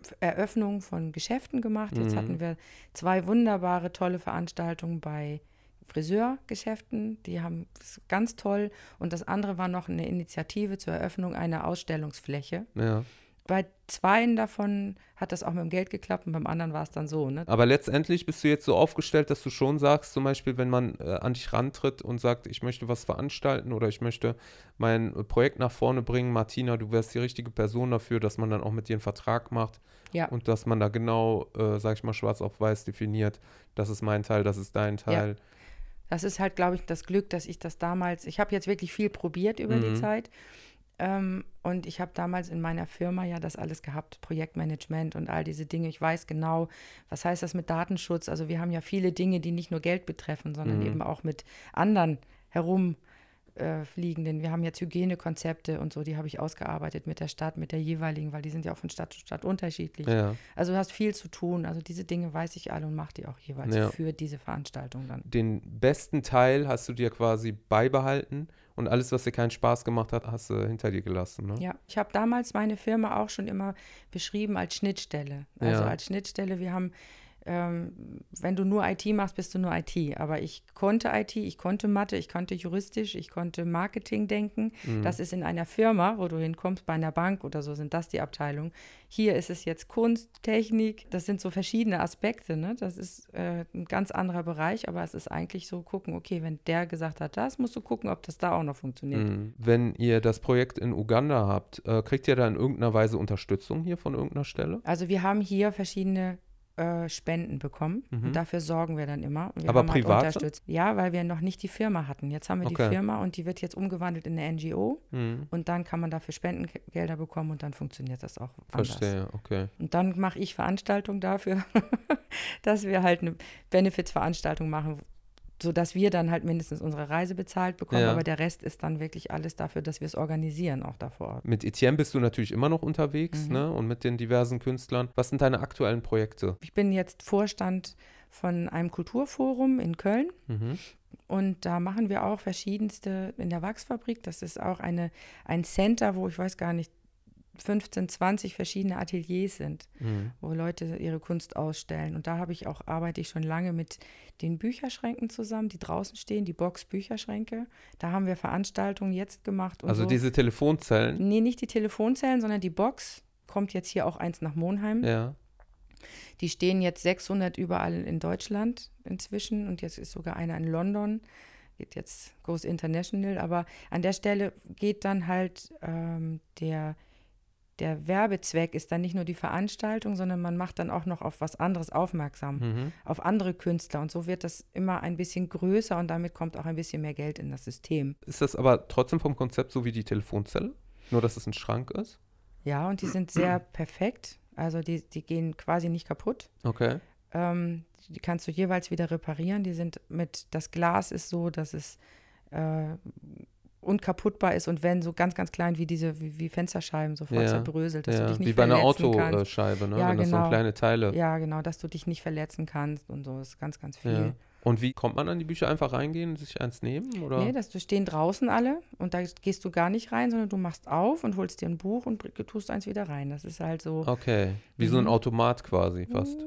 für Eröffnung von Geschäften gemacht. Jetzt Mhm. hatten wir zwei wunderbare, tolle Veranstaltungen bei Friseurgeschäften. Die haben ganz toll. Und das andere war noch eine Initiative zur Eröffnung einer Ausstellungsfläche. Ja. bei zweien davon hat das auch mit dem Geld geklappt und beim anderen war es dann so. Ne? Aber letztendlich bist du jetzt so aufgestellt, dass du schon sagst, zum Beispiel, wenn man äh, an dich rantritt und sagt, ich möchte was veranstalten oder ich möchte mein Projekt nach vorne bringen, Martina, du wärst die richtige Person dafür, dass man dann auch mit dir einen Vertrag macht Ja. und dass man da genau, äh, sag ich mal, schwarz auf weiß definiert, das ist mein Teil, das ist dein Teil. Das ist halt, glaube ich, das Glück, dass ich das damals, ich habe jetzt wirklich viel probiert über die Mhm. Zeit. Ähm, und ich habe damals in meiner Firma ja das alles gehabt, Projektmanagement und all diese Dinge. Ich weiß genau, was heißt das mit Datenschutz. Also wir haben ja viele Dinge, die nicht nur Geld betreffen, sondern Mhm. eben auch mit anderen herumfliegenden. Äh, fliegenden. wir haben jetzt Hygienekonzepte und so, die habe ich ausgearbeitet mit der Stadt, mit der jeweiligen, weil die sind ja auch von Stadt zu Stadt unterschiedlich. Ja. Also du hast viel zu tun. Also diese Dinge weiß ich alle und mache die auch jeweils Ja. für diese Veranstaltung dann. Den besten Teil hast du dir quasi beibehalten und alles, was dir keinen Spaß gemacht hat, hast du hinter dir gelassen. Ne? Ja, ich habe damals meine Firma auch schon immer beschrieben als Schnittstelle. Also Ja. als Schnittstelle, wir haben, ähm, wenn du nur IT machst, bist du nur IT. Aber ich konnte IT, ich konnte Mathe, ich konnte juristisch, ich konnte Marketing denken. Mhm. Das ist in einer Firma, wo du hinkommst, bei einer Bank oder so, sind das die Abteilungen. Hier ist es jetzt Kunst, Technik, das sind so verschiedene Aspekte. Ne? Das ist äh, ein ganz anderer Bereich, aber es ist eigentlich so gucken, okay, wenn der gesagt hat, das musst du gucken, ob das da auch noch funktioniert. Mhm. Wenn ihr das Projekt in Uganda habt, äh, kriegt ihr da in irgendeiner Weise Unterstützung hier von irgendeiner Stelle? Also wir haben hier verschiedene äh, Spenden bekommen Mhm. und dafür sorgen wir dann immer. Wir Aber halt private? unterstützt. Ja, weil wir noch nicht die Firma hatten. Jetzt haben wir Okay. die Firma und die wird jetzt umgewandelt in eine NGO Mhm. und dann kann man dafür Spendengelder bekommen und dann funktioniert das auch anders. Verstehe, okay. Und dann mache ich Veranstaltungen dafür, (laughs) dass wir halt eine Benefits-Veranstaltung machen, sodass wir dann halt mindestens unsere Reise bezahlt bekommen, Ja. aber der Rest ist dann wirklich alles dafür, dass wir es organisieren, auch da vor Ort. Mit Etienne bist du natürlich immer noch unterwegs, Mhm. ne? Und mit den diversen Künstlern. Was sind deine aktuellen Projekte? Ich bin jetzt Vorstand von einem Kulturforum in Köln. Mhm. Und da machen wir auch verschiedenste in der Wachsfabrik. Das ist auch eine, ein Center, wo ich weiß gar nicht, 15, 20 verschiedene Ateliers sind, Mhm. wo Leute ihre Kunst ausstellen. Und da habe ich auch, arbeite ich schon lange mit den Bücherschränken zusammen, die draußen stehen, die Box Bücherschränke. Da haben wir Veranstaltungen jetzt gemacht. Also so. diese Telefonzellen. Nee, nicht die Telefonzellen, sondern die Box. Kommt jetzt hier auch eins nach Monheim. Ja. Die stehen jetzt 600 überall in Deutschland inzwischen und jetzt ist sogar einer in London. Geht jetzt goes international, aber an der Stelle geht dann halt ähm, der, der Werbezweck ist dann nicht nur die Veranstaltung, sondern man macht dann auch noch auf was anderes aufmerksam, Mhm. auf andere Künstler und so wird das immer ein bisschen größer und damit kommt auch ein bisschen mehr Geld in das System. Ist das aber trotzdem vom Konzept so wie die Telefonzelle? Nur, dass es ein Schrank ist? Ja, und die sind sehr perfekt, also die, die gehen quasi nicht kaputt. Okay. Ähm, die kannst du jeweils wieder reparieren. Die sind mit, das Glas ist so, dass es äh, unkaputtbar ist und wenn so ganz, ganz klein wie diese, wie, wie Fensterscheiben sofort Ja, zerbröselt, dass du Ja. dich nicht Wie bei einer. Autoscheibe, ne? Ja, Wenn das so genau. kleine Teile. Ja, genau, dass du dich nicht verletzen kannst und so. Das ist ganz, ganz viel. Ja. Und wie kommt man an die Bücher? Einfach reingehen, sich eins nehmen? Oder? Nee, dass du stehen draußen alle und da gehst du gar nicht rein, sondern du machst auf und holst dir ein Buch und tust eins wieder rein. Das ist halt so Okay. Wie so ein Mhm. Automat quasi fast.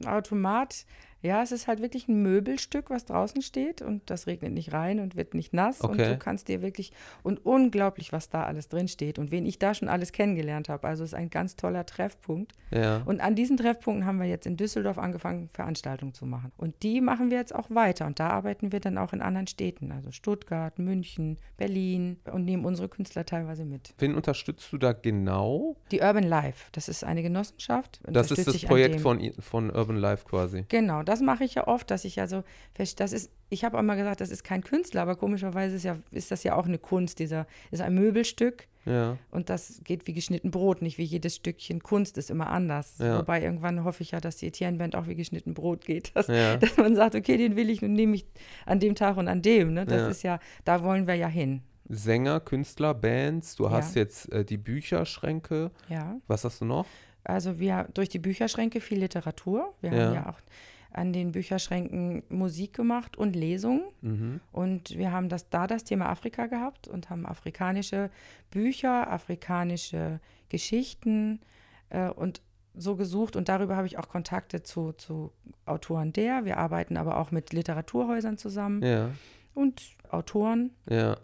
ein Automat. Ja, es ist halt wirklich ein Möbelstück, was draußen steht und das regnet nicht rein und wird nicht nass und Okay. du kannst dir wirklich und unglaublich, was da alles drin steht und wen ich da schon alles kennengelernt habe. Also es ist ein ganz toller Treffpunkt. Ja. Und an diesen Treffpunkten haben wir jetzt in Düsseldorf angefangen, Veranstaltungen zu machen. Und die machen wir jetzt auch weiter. Und da arbeiten wir dann auch in anderen Städten, also Stuttgart, München, Berlin und nehmen unsere Künstler teilweise mit. Wen unterstützt du da genau? Die Urban Life, das ist eine Genossenschaft. Das ist das Projekt von, von Urban Life quasi. Genau, das mache ich ja oft, dass ich also, fest- das ist, ich habe auch mal gesagt, das ist kein Künstler, aber komischerweise ist, ja, ist das ja auch eine Kunst. Dieser ist ein Möbelstück Ja. und das geht wie geschnitten Brot, nicht wie jedes Stückchen Kunst ist immer anders. Ja. Wobei irgendwann hoffe ich ja, dass die Etienne-Band auch wie geschnitten Brot geht. Dass, Ja. (laughs) dass man sagt, okay, den will ich und nehme ich an dem Tag und an dem. Ne? Das Ja. ist ja, da wollen wir ja hin. Sänger, Künstler, Bands. Du Ja. hast jetzt äh, die Bücherschränke. Ja. Was hast du noch? Also wir durch die Bücherschränke viel Literatur. Wir Ja. haben ja auch an den Bücherschränken Musik gemacht und Lesungen. Mhm. Und wir haben das, da das Thema Afrika gehabt und haben afrikanische Bücher, afrikanische Geschichten äh, und so gesucht. Und darüber habe ich auch Kontakte zu, zu Autoren der. Wir arbeiten aber auch mit Literaturhäusern zusammen Ja. und Autoren. Ja.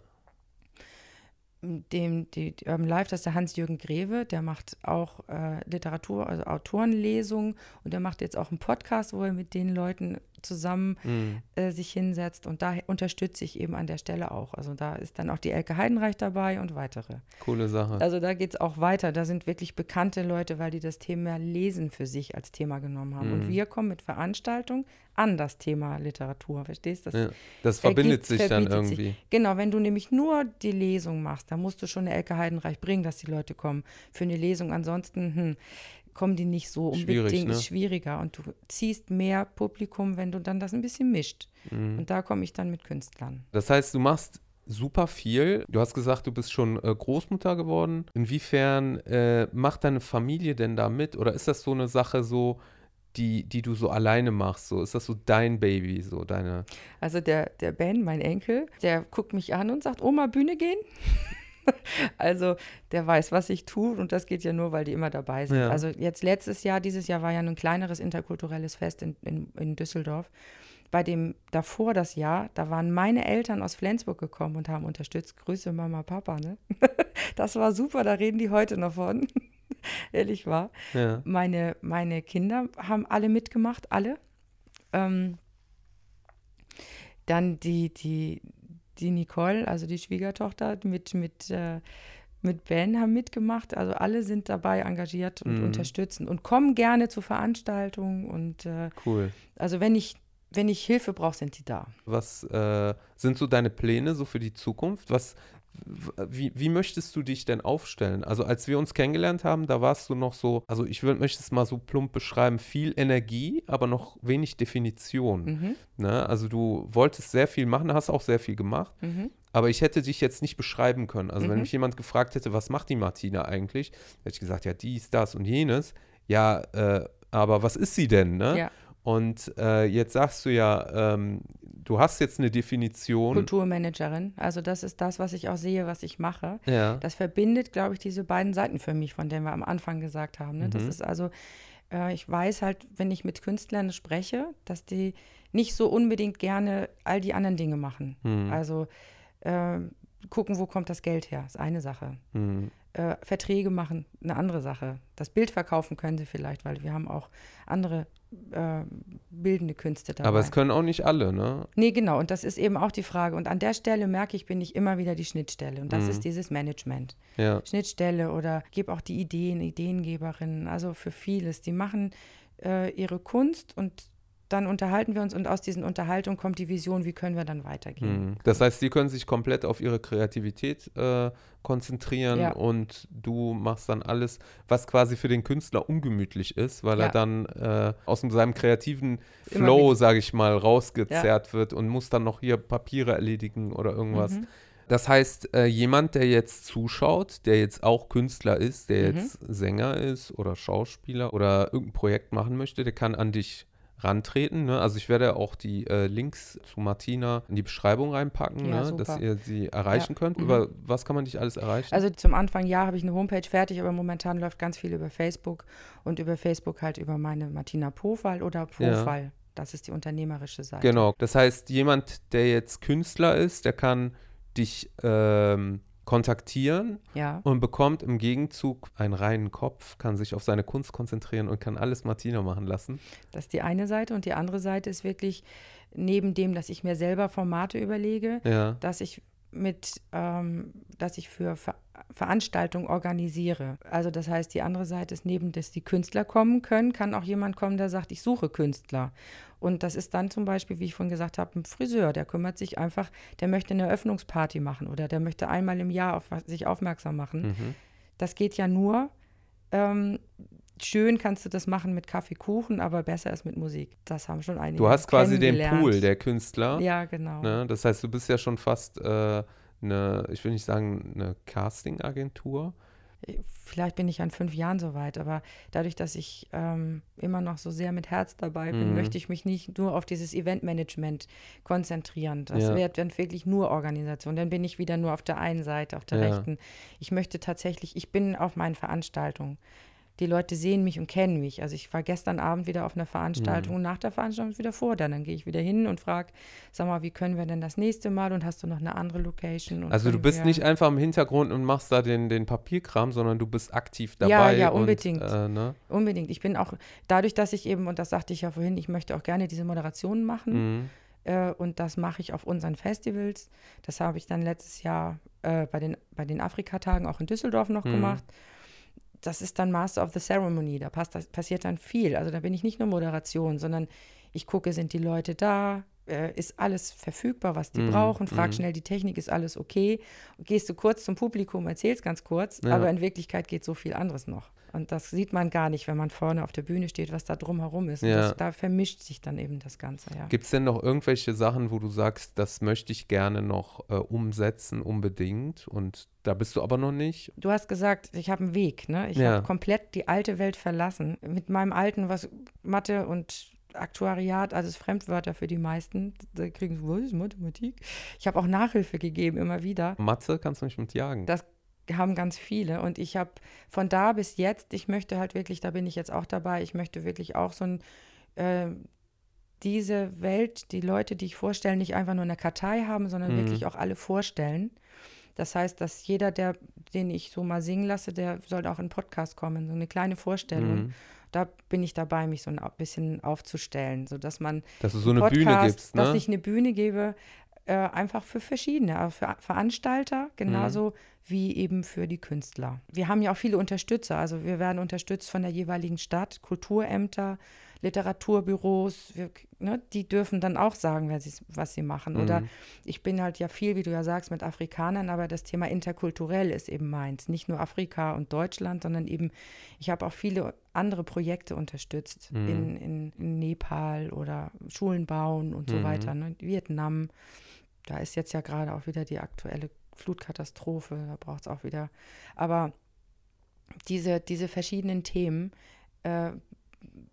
Dem die, die Urban Life, das ist der Hans-Jürgen Greve, der macht auch äh, Literatur, also Autorenlesungen und der macht jetzt auch einen Podcast, wo er mit den Leuten zusammen Mhm. äh, sich hinsetzt und da unterstütze ich eben an der Stelle auch. Also da ist dann auch die Elke Heidenreich dabei und weitere. Coole Sache. Also da geht es auch weiter. Da sind wirklich bekannte Leute, weil die das Thema Lesen für sich als Thema genommen haben. Und Mhm. wir kommen mit Veranstaltungen an das Thema Literatur. Verstehst du? Das ja. Das verbindet ergibt- sich dann verbietet sich. irgendwie. Genau, wenn du nämlich nur die Lesung machst, dann musst du schon eine Elke Heidenreich bringen, dass die Leute kommen. Für eine Lesung ansonsten hm, kommen die nicht so Schwierig, unbedingt. ne? Ist schwieriger. Und du ziehst mehr Publikum, wenn du dann das ein bisschen mischt. Mhm. Und da komme ich dann mit Künstlern. Das heißt, du machst super viel. Du hast gesagt, du bist schon äh, Großmutter geworden. Inwiefern äh, macht deine Familie denn da mit? Oder ist das so eine Sache so, die, die du so alleine machst? So, ist das so dein Baby, so deine. Also der, der Ben, mein Enkel, der guckt mich an und sagt, Oma, Bühne gehen? (laughs) (laughs) also der weiß, was ich tue und das geht ja nur, weil die immer dabei sind. Ja. Also jetzt letztes Jahr, dieses Jahr war ja ein kleineres interkulturelles Fest in, in, in Düsseldorf. Bei dem davor das Jahr, da waren meine Eltern aus Flensburg gekommen und haben unterstützt. Grüße Mama, Papa, ne? (laughs) Das war super, da reden die heute noch von. (laughs) Ehrlich wahr. Ja. Meine, meine Kinder haben alle mitgemacht, alle. Ähm, dann die, die, die Nicole, also die Schwiegertochter, mit, mit, äh, mit Ben haben mitgemacht. Also alle sind dabei engagiert und Mhm. unterstützen und kommen gerne zu Veranstaltungen. Und äh, Cool. also wenn ich, wenn ich Hilfe brauche, sind die da. Was äh, sind so deine Pläne so für die Zukunft? Was, wie, wie möchtest du dich denn aufstellen? Also als wir uns kennengelernt haben, da warst du noch so, also ich würd, möchte es mal so plump beschreiben, viel Energie, aber noch wenig Definition. Mhm, Ne? Also du wolltest sehr viel machen, hast auch sehr viel gemacht, mhm, aber ich hätte dich jetzt nicht beschreiben können. Also wenn Mhm. mich jemand gefragt hätte, was macht die Martina eigentlich, hätte ich gesagt, ja dies, das und jenes. Ja, äh, aber was ist sie denn? Ne? Ja. Und äh, jetzt sagst du ja, ähm, du hast jetzt eine Definition. Kulturmanagerin. Also das ist das, was ich auch sehe, was ich mache. Ja. Das verbindet, glaube ich, diese beiden Seiten für mich, von denen wir am Anfang gesagt haben. Ne? Das Mhm. ist also, äh, ich weiß halt, wenn ich mit Künstlern spreche, dass die nicht so unbedingt gerne all die anderen Dinge machen. Hm. Also äh, gucken, wo kommt das Geld her, ist eine Sache. Hm. Äh, Verträge machen, eine andere Sache. Das Bild verkaufen können sie vielleicht, weil wir haben auch andere äh, bildende Künste dabei. Aber es können auch nicht alle, ne? Nee, genau. Und das ist eben auch die Frage. Und an der Stelle merke ich, bin ich immer wieder die Schnittstelle. Und das Mhm. ist dieses Management. Ja. Schnittstelle oder gebe auch die Ideen, Ideengeberinnen, also für vieles. Die machen äh, ihre Kunst und dann unterhalten wir uns und aus diesen Unterhaltungen kommt die Vision, wie können wir dann weitergehen. Hm. Das heißt, sie können sich komplett auf ihre Kreativität äh, konzentrieren Ja. und du machst dann alles, was quasi für den Künstler ungemütlich ist, weil er Ja. dann äh, aus seinem kreativen Immer Flow, sage ich mal, rausgezerrt wird und muss dann noch hier Papiere erledigen oder irgendwas. Mhm. Das heißt, äh, jemand, der jetzt zuschaut, der jetzt auch Künstler ist, der Mhm. jetzt Sänger ist oder Schauspieler oder irgendein Projekt machen möchte, der kann an dich rantreten. Ne? Also ich werde auch die äh, Links zu Martina in die Beschreibung reinpacken, Ja, ne? dass ihr sie erreichen Ja, könnt. mhm. Über was kann man dich alles erreichen? Also zum Anfang, ja, habe ich eine Homepage fertig, aber momentan läuft ganz viel über Facebook und über Facebook halt über meine Martina Pofall oder Ja. Pofall. Das ist die unternehmerische Seite. genau. Das heißt, jemand, der jetzt Künstler ist, der kann dich ähm, kontaktieren Ja. und bekommt im Gegenzug einen reinen Kopf, kann sich auf seine Kunst konzentrieren und kann alles Martina machen lassen. Das ist die eine Seite und die andere Seite ist wirklich neben dem, dass ich mir selber Formate überlege, Ja. dass ich mit, ähm, dass ich für Ver Veranstaltungen organisiere. Also das heißt, die andere Seite ist neben, dass die Künstler kommen können, kann auch jemand kommen, der sagt, ich suche Künstler. Und das ist dann zum Beispiel, wie ich vorhin gesagt habe, ein Friseur, der kümmert sich einfach, der möchte eine Eröffnungsparty machen oder der möchte einmal im Jahr auf sich aufmerksam machen. Mhm. Das geht ja nur. Ähm, schön kannst du das machen mit Kaffee, Kuchen, aber besser ist mit Musik. Das haben schon einige. Du hast quasi den. Pool der Künstler. Ja, genau. Ne? Das heißt, du bist ja schon fast äh, eine, ich will nicht sagen, eine Casting-Agentur. Vielleicht bin ich ja in fünf Jahren soweit, aber dadurch, dass ich ähm, immer noch so sehr mit Herz dabei bin, Mhm. möchte ich mich nicht nur auf dieses Eventmanagement konzentrieren. Das Ja. wird dann wirklich nur Organisation. Dann bin ich wieder nur auf der einen Seite, auf der Ja. rechten. Ich möchte tatsächlich, ich bin auf meinen Veranstaltungen. Die Leute sehen mich und kennen mich. Also ich war gestern Abend wieder auf einer Veranstaltung Mhm. und nach der Veranstaltung wieder vor. Dann, dann gehe ich wieder hin und frage, sag mal, wie können wir denn das nächste Mal und hast du noch eine andere Location? Und Also du bist nicht einfach im Hintergrund und machst da den, den Papierkram, sondern du bist aktiv dabei. Ja, ja, und, unbedingt. äh, ne? Unbedingt. Ich bin auch, dadurch, dass ich eben, und das sagte ich ja vorhin, ich möchte auch gerne diese Moderationen machen. Mhm. Äh, und das mache ich auf unseren Festivals. Das habe ich dann letztes Jahr äh, bei den, bei den Afrikatagen auch in Düsseldorf noch Mhm. gemacht. Das ist dann Master of the Ceremony. Da passt, passiert dann viel. Also da bin ich nicht nur Moderation, sondern ich gucke, sind die Leute da? Äh, ist alles verfügbar, was die Mhm, brauchen? Frag mhm. schnell die Technik, ist alles okay? Gehst du kurz zum Publikum, erzählst ganz kurz, Ja. aber in Wirklichkeit geht so viel anderes noch. Und das sieht man gar nicht, wenn man vorne auf der Bühne steht, was da drumherum ist. Ja. das, da vermischt sich dann eben das Ganze, ja. Gibt es denn noch irgendwelche Sachen, wo du sagst, das möchte ich gerne noch äh, umsetzen, unbedingt? Und da bist du aber noch nicht? Du hast gesagt, ich habe einen Weg. Ne? Ich Ja. habe komplett die alte Welt verlassen. Mit meinem alten, was Mathe und Aktuariat, also Fremdwörter für die meisten. Da kriegen sie, was ist Mathematik? Ich habe auch Nachhilfe gegeben, immer wieder. Mathe kannst du nicht mit jagen. Das haben ganz viele. Und ich habe von da bis jetzt, ich möchte halt wirklich, da bin ich jetzt auch dabei, ich möchte wirklich auch so ein, äh, diese Welt, die Leute, die ich vorstelle, nicht einfach nur eine Kartei haben, sondern Mhm. wirklich auch alle vorstellen. Das heißt, dass jeder, der, den ich so mal singen lasse, der soll auch in einen Podcast kommen, so eine kleine Vorstellung. Mhm. Da bin ich dabei, mich so ein bisschen aufzustellen, sodass man Dass du so eine Podcast, Bühne gibst, dass ne? ich eine Bühne gebe, äh, einfach für verschiedene, also für Veranstalter genauso Mhm. wie eben für die Künstler. Wir haben ja auch viele Unterstützer, also wir werden unterstützt von der jeweiligen Stadt, Kulturämter, Literaturbüros, wir, ne, die dürfen dann auch sagen, sie's- was sie machen. Oder Mhm. ich bin halt ja viel, wie du ja sagst, mit Afrikanern, aber das Thema interkulturell ist eben meins. Nicht nur Afrika und Deutschland, sondern eben, ich habe auch viele andere Projekte unterstützt Mhm. in, in, in Nepal oder Schulen bauen und so Mhm. weiter. Ne? Vietnam, da ist jetzt ja gerade auch wieder die aktuelle Flutkatastrophe, da braucht es auch wieder. Aber diese, diese verschiedenen Themen, äh,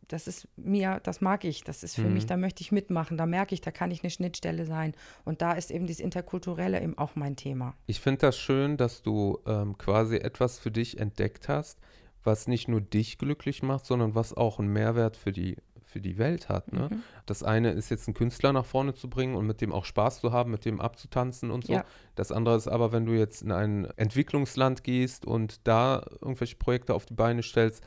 das ist mir, das mag ich, das ist für Mhm. mich, da möchte ich mitmachen, da merke ich, da kann ich eine Schnittstelle sein. Und da ist eben dieses Interkulturelle eben auch mein Thema. Ich finde das schön, dass du ähm, quasi etwas für dich entdeckt hast, was nicht nur dich glücklich macht, sondern was auch einen Mehrwert für die, für die Welt hat. Ne? Mhm. Das eine ist jetzt einen Künstler nach vorne zu bringen und mit dem auch Spaß zu haben, mit dem abzutanzen und so. Ja. Das andere ist aber, wenn du jetzt in ein Entwicklungsland gehst und da irgendwelche Projekte auf die Beine stellst,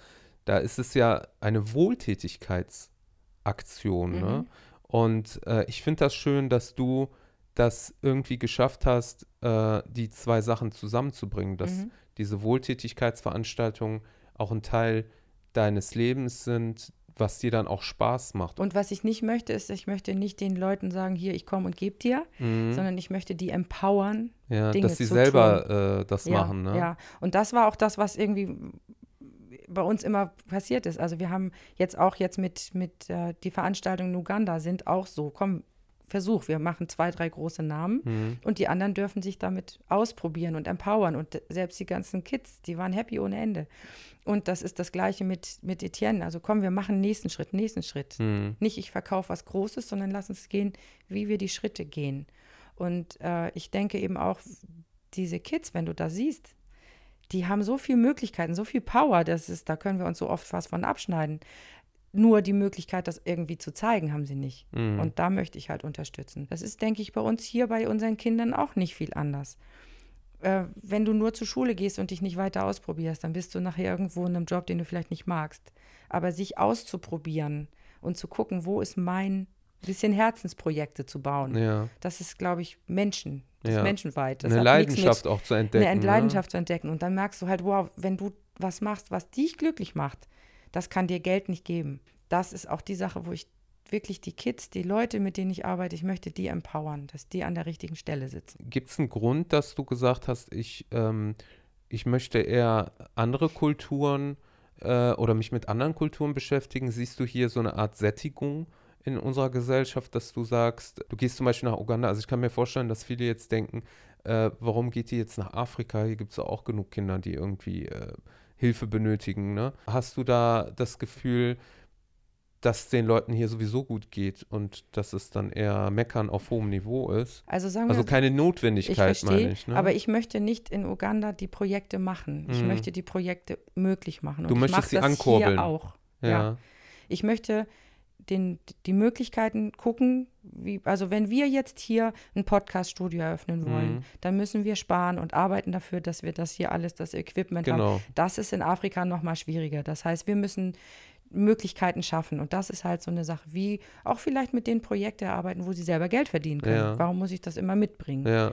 da ist es ja eine Wohltätigkeitsaktion. Ne? Mhm. Und äh, ich finde das schön, dass du das irgendwie geschafft hast, äh, die zwei Sachen zusammenzubringen, dass Mhm. diese Wohltätigkeitsveranstaltungen auch ein Teil deines Lebens sind, was dir dann auch Spaß macht. Und was ich nicht möchte, ist, ich möchte nicht den Leuten sagen, hier, ich komme und gebe dir, Mhm. sondern ich möchte die empowern, ja, Dinge dass sie selber äh, das ja, machen. Ne? Ja, und das war auch das, was irgendwie bei uns immer passiert ist. Also wir haben jetzt auch jetzt mit, mit äh, die Veranstaltungen in Uganda sind auch so, komm, Versuch, wir machen zwei, drei große Namen Mhm. und die anderen dürfen sich damit ausprobieren und empowern. Und selbst die ganzen Kids, die waren happy ohne Ende. Und das ist das Gleiche mit, mit Etienne. Also komm, wir machen nächsten Schritt, nächsten Schritt. Mhm. Nicht, ich verkaufe was Großes, sondern lass uns gehen, wie wir die Schritte gehen. Und äh, ich denke eben auch, diese Kids, wenn du da siehst, die haben so viele Möglichkeiten, so viel Power, das ist, da können wir uns so oft was von abschneiden. Nur die Möglichkeit, das irgendwie zu zeigen, haben sie nicht. Mhm. Und da möchte ich halt unterstützen. Das ist, denke ich, bei uns hier bei unseren Kindern auch nicht viel anders. Äh, wenn du nur zur Schule gehst und dich nicht weiter ausprobierst, dann bist du nachher irgendwo in einem Job, den du vielleicht nicht magst. Aber sich auszuprobieren und zu gucken, wo ist mein bisschen Herzensprojekte zu bauen, Ja, das ist, glaube ich, Menschen. Das Ja. ist menschenweit. Das eine nichts mit- Leidenschaft auch zu entdecken. eine ne? Leidenschaft zu entdecken. Und dann merkst du halt, wow, wenn du was machst, was dich glücklich macht, das kann dir Geld nicht geben. Das ist auch die Sache, wo ich wirklich die Kids, die Leute, mit denen ich arbeite, ich möchte die empowern, dass die an der richtigen Stelle sitzen. Gibt es einen Grund, dass du gesagt hast, ich, ähm, ich möchte eher andere Kulturen äh, oder mich mit anderen Kulturen beschäftigen? Siehst du hier so eine Art Sättigung in unserer Gesellschaft, dass du sagst, du gehst zum Beispiel nach Uganda, also ich kann mir vorstellen, dass viele jetzt denken, äh, warum geht die jetzt nach Afrika? Hier gibt es auch genug Kinder, die irgendwie äh, Hilfe benötigen. Ne? Hast du da das Gefühl, dass den Leuten hier sowieso gut geht und dass es dann eher Meckern auf hohem Niveau ist. Also sagen Also wir, keine ich Notwendigkeit, meine verstehe, ich. Ne? aber ich möchte nicht in Uganda die Projekte machen. Ich Mhm. möchte die Projekte möglich machen. Und Du ich möchtest sie das ankurbeln. hier auch. ja. ja. Ich möchte den, die Möglichkeiten gucken, wie, also wenn wir jetzt hier ein Podcast-Studio eröffnen wollen, Mhm. dann müssen wir sparen und arbeiten dafür, dass wir das hier alles, das Equipment haben. Genau. Das ist in Afrika noch mal schwieriger. Das heißt, wir müssen Möglichkeiten schaffen. Und das ist halt so eine Sache, wie auch vielleicht mit den Projekten erarbeiten, wo sie selber Geld verdienen können. Ja. Warum muss ich das immer mitbringen? Ja.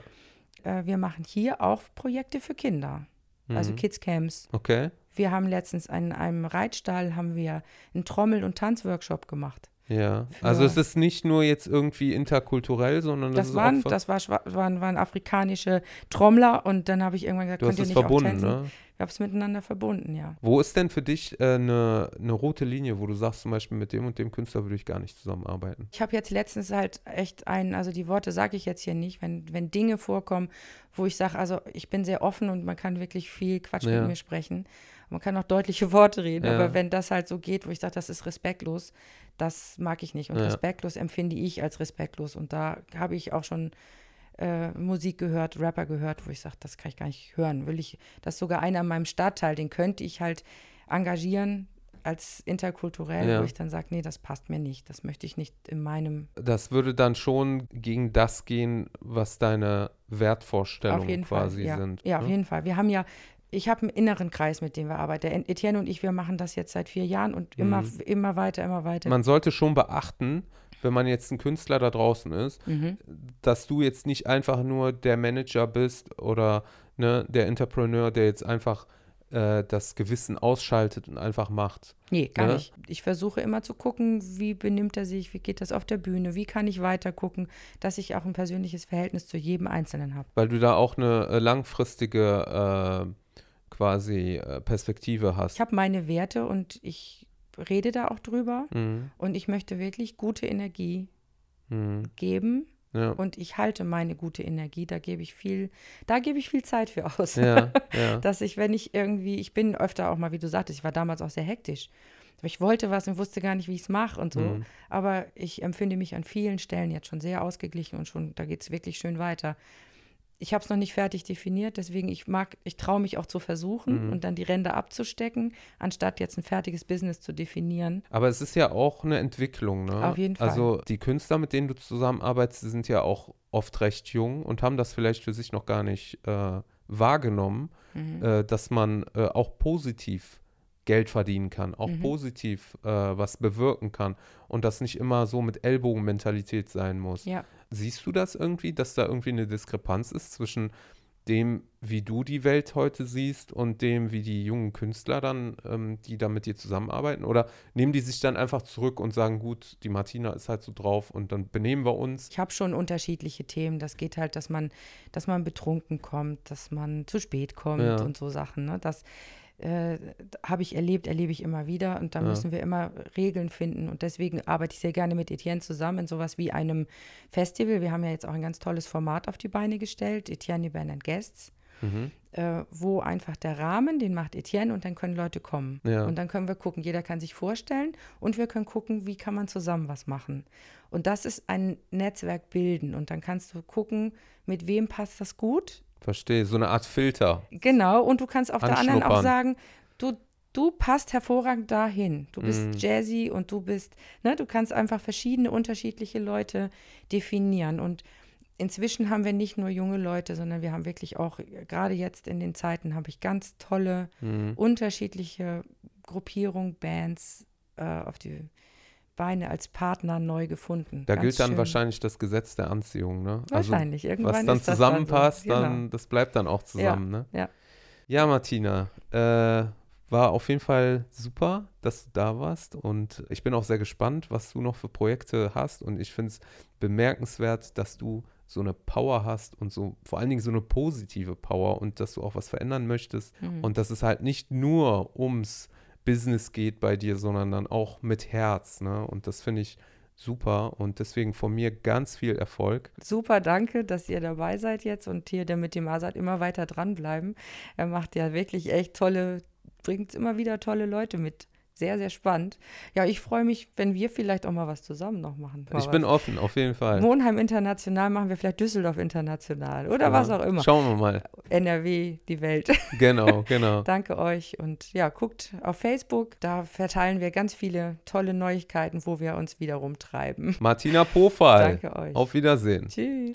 Äh, wir machen hier auch Projekte für Kinder, also Mhm. Kids Camps. Okay. Wir haben letztens in einem Reitstall haben wir einen Trommel- und Tanzworkshop gemacht. Ja. Also es ist nicht nur jetzt irgendwie interkulturell, sondern das, Das waren, das war, waren, waren afrikanische Trommler und dann habe ich irgendwann gesagt, du könnt ihr nicht verbunden, auch tanzen? ne? Ich habe es miteinander verbunden, ja. Wo ist denn für dich eine äh, ne, ne rote Linie, wo du sagst, zum Beispiel mit dem und dem Künstler würde ich gar nicht zusammenarbeiten? Ich habe jetzt letztens halt echt einen, also die Worte sage ich jetzt hier nicht, wenn, wenn Dinge vorkommen, wo ich sage, also ich bin sehr offen und man kann wirklich viel Quatsch Ja. mit mir sprechen. Man kann auch deutliche Worte reden, Ja. aber wenn das halt so geht, wo ich sage, das ist respektlos, das mag ich nicht. Und Ja. respektlos empfinde ich als respektlos. Und da habe ich auch schon äh, Musik gehört, Rapper gehört, wo ich sage, das kann ich gar nicht hören. Will ich, das ist sogar einer in meinem Stadtteil, den könnte ich halt engagieren als interkulturell, Ja. wo ich dann sage, nee, das passt mir nicht. Das möchte ich nicht in meinem Das würde dann schon gegen das gehen, was deine Wertvorstellungen Auf quasi Fall, ja. sind. Ja, auf ne? jeden Fall. Wir haben ja, ich habe einen inneren Kreis, mit dem wir arbeiten. Etienne und ich, wir machen das jetzt seit vier Jahren und immer, Mhm. immer weiter, immer weiter. Man sollte schon beachten, wenn man jetzt ein Künstler da draußen ist, mhm. dass du jetzt nicht einfach nur der Manager bist oder ne, der Entrepreneur, der jetzt einfach äh, das Gewissen ausschaltet und einfach macht. Nee, gar Ne? nicht. Ich versuche immer zu gucken, wie benimmt er sich, wie geht das auf der Bühne, wie kann ich weiter gucken, dass ich auch ein persönliches Verhältnis zu jedem Einzelnen habe. Weil du da auch eine äh, langfristige äh, quasi äh, Perspektive hast. Ich habe meine Werte und ich rede da auch drüber Mhm. und ich möchte wirklich gute Energie Mhm. geben Ja. und ich halte meine gute Energie, da gebe ich viel, da gebe ich viel Zeit für aus. ja, (laughs) ja. dass ich, wenn ich irgendwie, ich bin öfter auch mal, wie du sagtest, ich war damals auch sehr hektisch. Ich wollte was und wusste gar nicht, wie ich es mache und so. Mhm. Aber ich empfinde mich an vielen Stellen jetzt schon sehr ausgeglichen und schon, da geht es wirklich schön weiter. Ich habe es noch nicht fertig definiert, deswegen ich mag, ich traue mich auch zu versuchen Mhm. und dann die Ränder abzustecken, anstatt jetzt ein fertiges Business zu definieren. Aber es ist ja auch eine Entwicklung, ne? Auf jeden Fall. Also die Künstler, mit denen du zusammenarbeitest, sind ja auch oft recht jung und haben das vielleicht für sich noch gar nicht äh, wahrgenommen, Mhm. äh, dass man äh, auch positiv Geld verdienen kann, auch Mhm. positiv äh, was bewirken kann und das nicht immer so mit Ellbogenmentalität sein muss. Ja. Siehst du das irgendwie, dass da irgendwie eine Diskrepanz ist zwischen dem, wie du die Welt heute siehst und dem, wie die jungen Künstler dann, ähm, die da mit dir zusammenarbeiten? Oder nehmen die sich dann einfach zurück und sagen, gut, die Martina ist halt so drauf und dann benehmen wir uns? Ich habe schon unterschiedliche Themen. Das geht halt, dass man, dass man betrunken kommt, dass man zu spät kommt Ja. und so Sachen. Ne? Das äh, habe ich erlebt, erlebe ich immer wieder und da Ja. müssen wir immer Regeln finden. Und deswegen arbeite ich sehr gerne mit Etienne zusammen in sowas wie einem Festival. Wir haben ja jetzt auch ein ganz tolles Format auf die Beine gestellt, Etienne Band and Guests. Mhm. Äh, wo einfach der Rahmen, den macht Etienne und dann können Leute kommen. Ja. Und dann können wir gucken, jeder kann sich vorstellen und wir können gucken, wie kann man zusammen was machen. Und das ist ein Netzwerk bilden und dann kannst du gucken, mit wem passt das gut. Verstehe, so eine Art Filter. Genau, und du kannst auf der anderen auch sagen, du, du passt hervorragend dahin. Du bist Mhm. jazzy und du bist, ne, du kannst einfach verschiedene unterschiedliche Leute definieren. Und inzwischen haben wir nicht nur junge Leute, sondern wir haben wirklich auch, gerade jetzt in den Zeiten, habe ich ganz tolle, Mhm. unterschiedliche Gruppierungen, Bands äh, auf die Beine als Partner neu gefunden. Da Ganz gilt dann schön. wahrscheinlich das Gesetz der Anziehung, ne? Wahrscheinlich. Also, Irgendwann was dann ist das zusammenpasst, dann, so. dann, Genau. das bleibt dann auch zusammen, ne? ja. Ja, Martina, äh, war auf jeden Fall super, dass du da warst und ich bin auch sehr gespannt, was du noch für Projekte hast und ich finde es bemerkenswert, dass du so eine Power hast und so vor allen Dingen so eine positive Power und dass du auch was verändern möchtest Mhm. und dass es halt nicht nur ums Business geht bei dir, sondern dann auch mit Herz, ne? Und das finde ich super und deswegen von mir ganz viel Erfolg. Super, danke, dass ihr dabei seid jetzt und hier der mit dem Asad immer weiter dranbleiben. Er macht ja wirklich echt tolle, bringt immer wieder tolle Leute mit, sehr, sehr spannend. Ja, ich freue mich, wenn wir vielleicht auch mal was zusammen noch machen. Mal ich bin was. offen, auf jeden Fall. Monheim international machen wir vielleicht Düsseldorf international oder Ja, was auch immer. Schauen wir mal. NRW, die Welt. (laughs) Genau, genau. (laughs) Danke euch und ja, guckt auf Facebook, da verteilen wir ganz viele tolle Neuigkeiten, wo wir uns wieder rumtreiben. Martina Pofal. Danke euch. Auf Wiedersehen. Tschüss.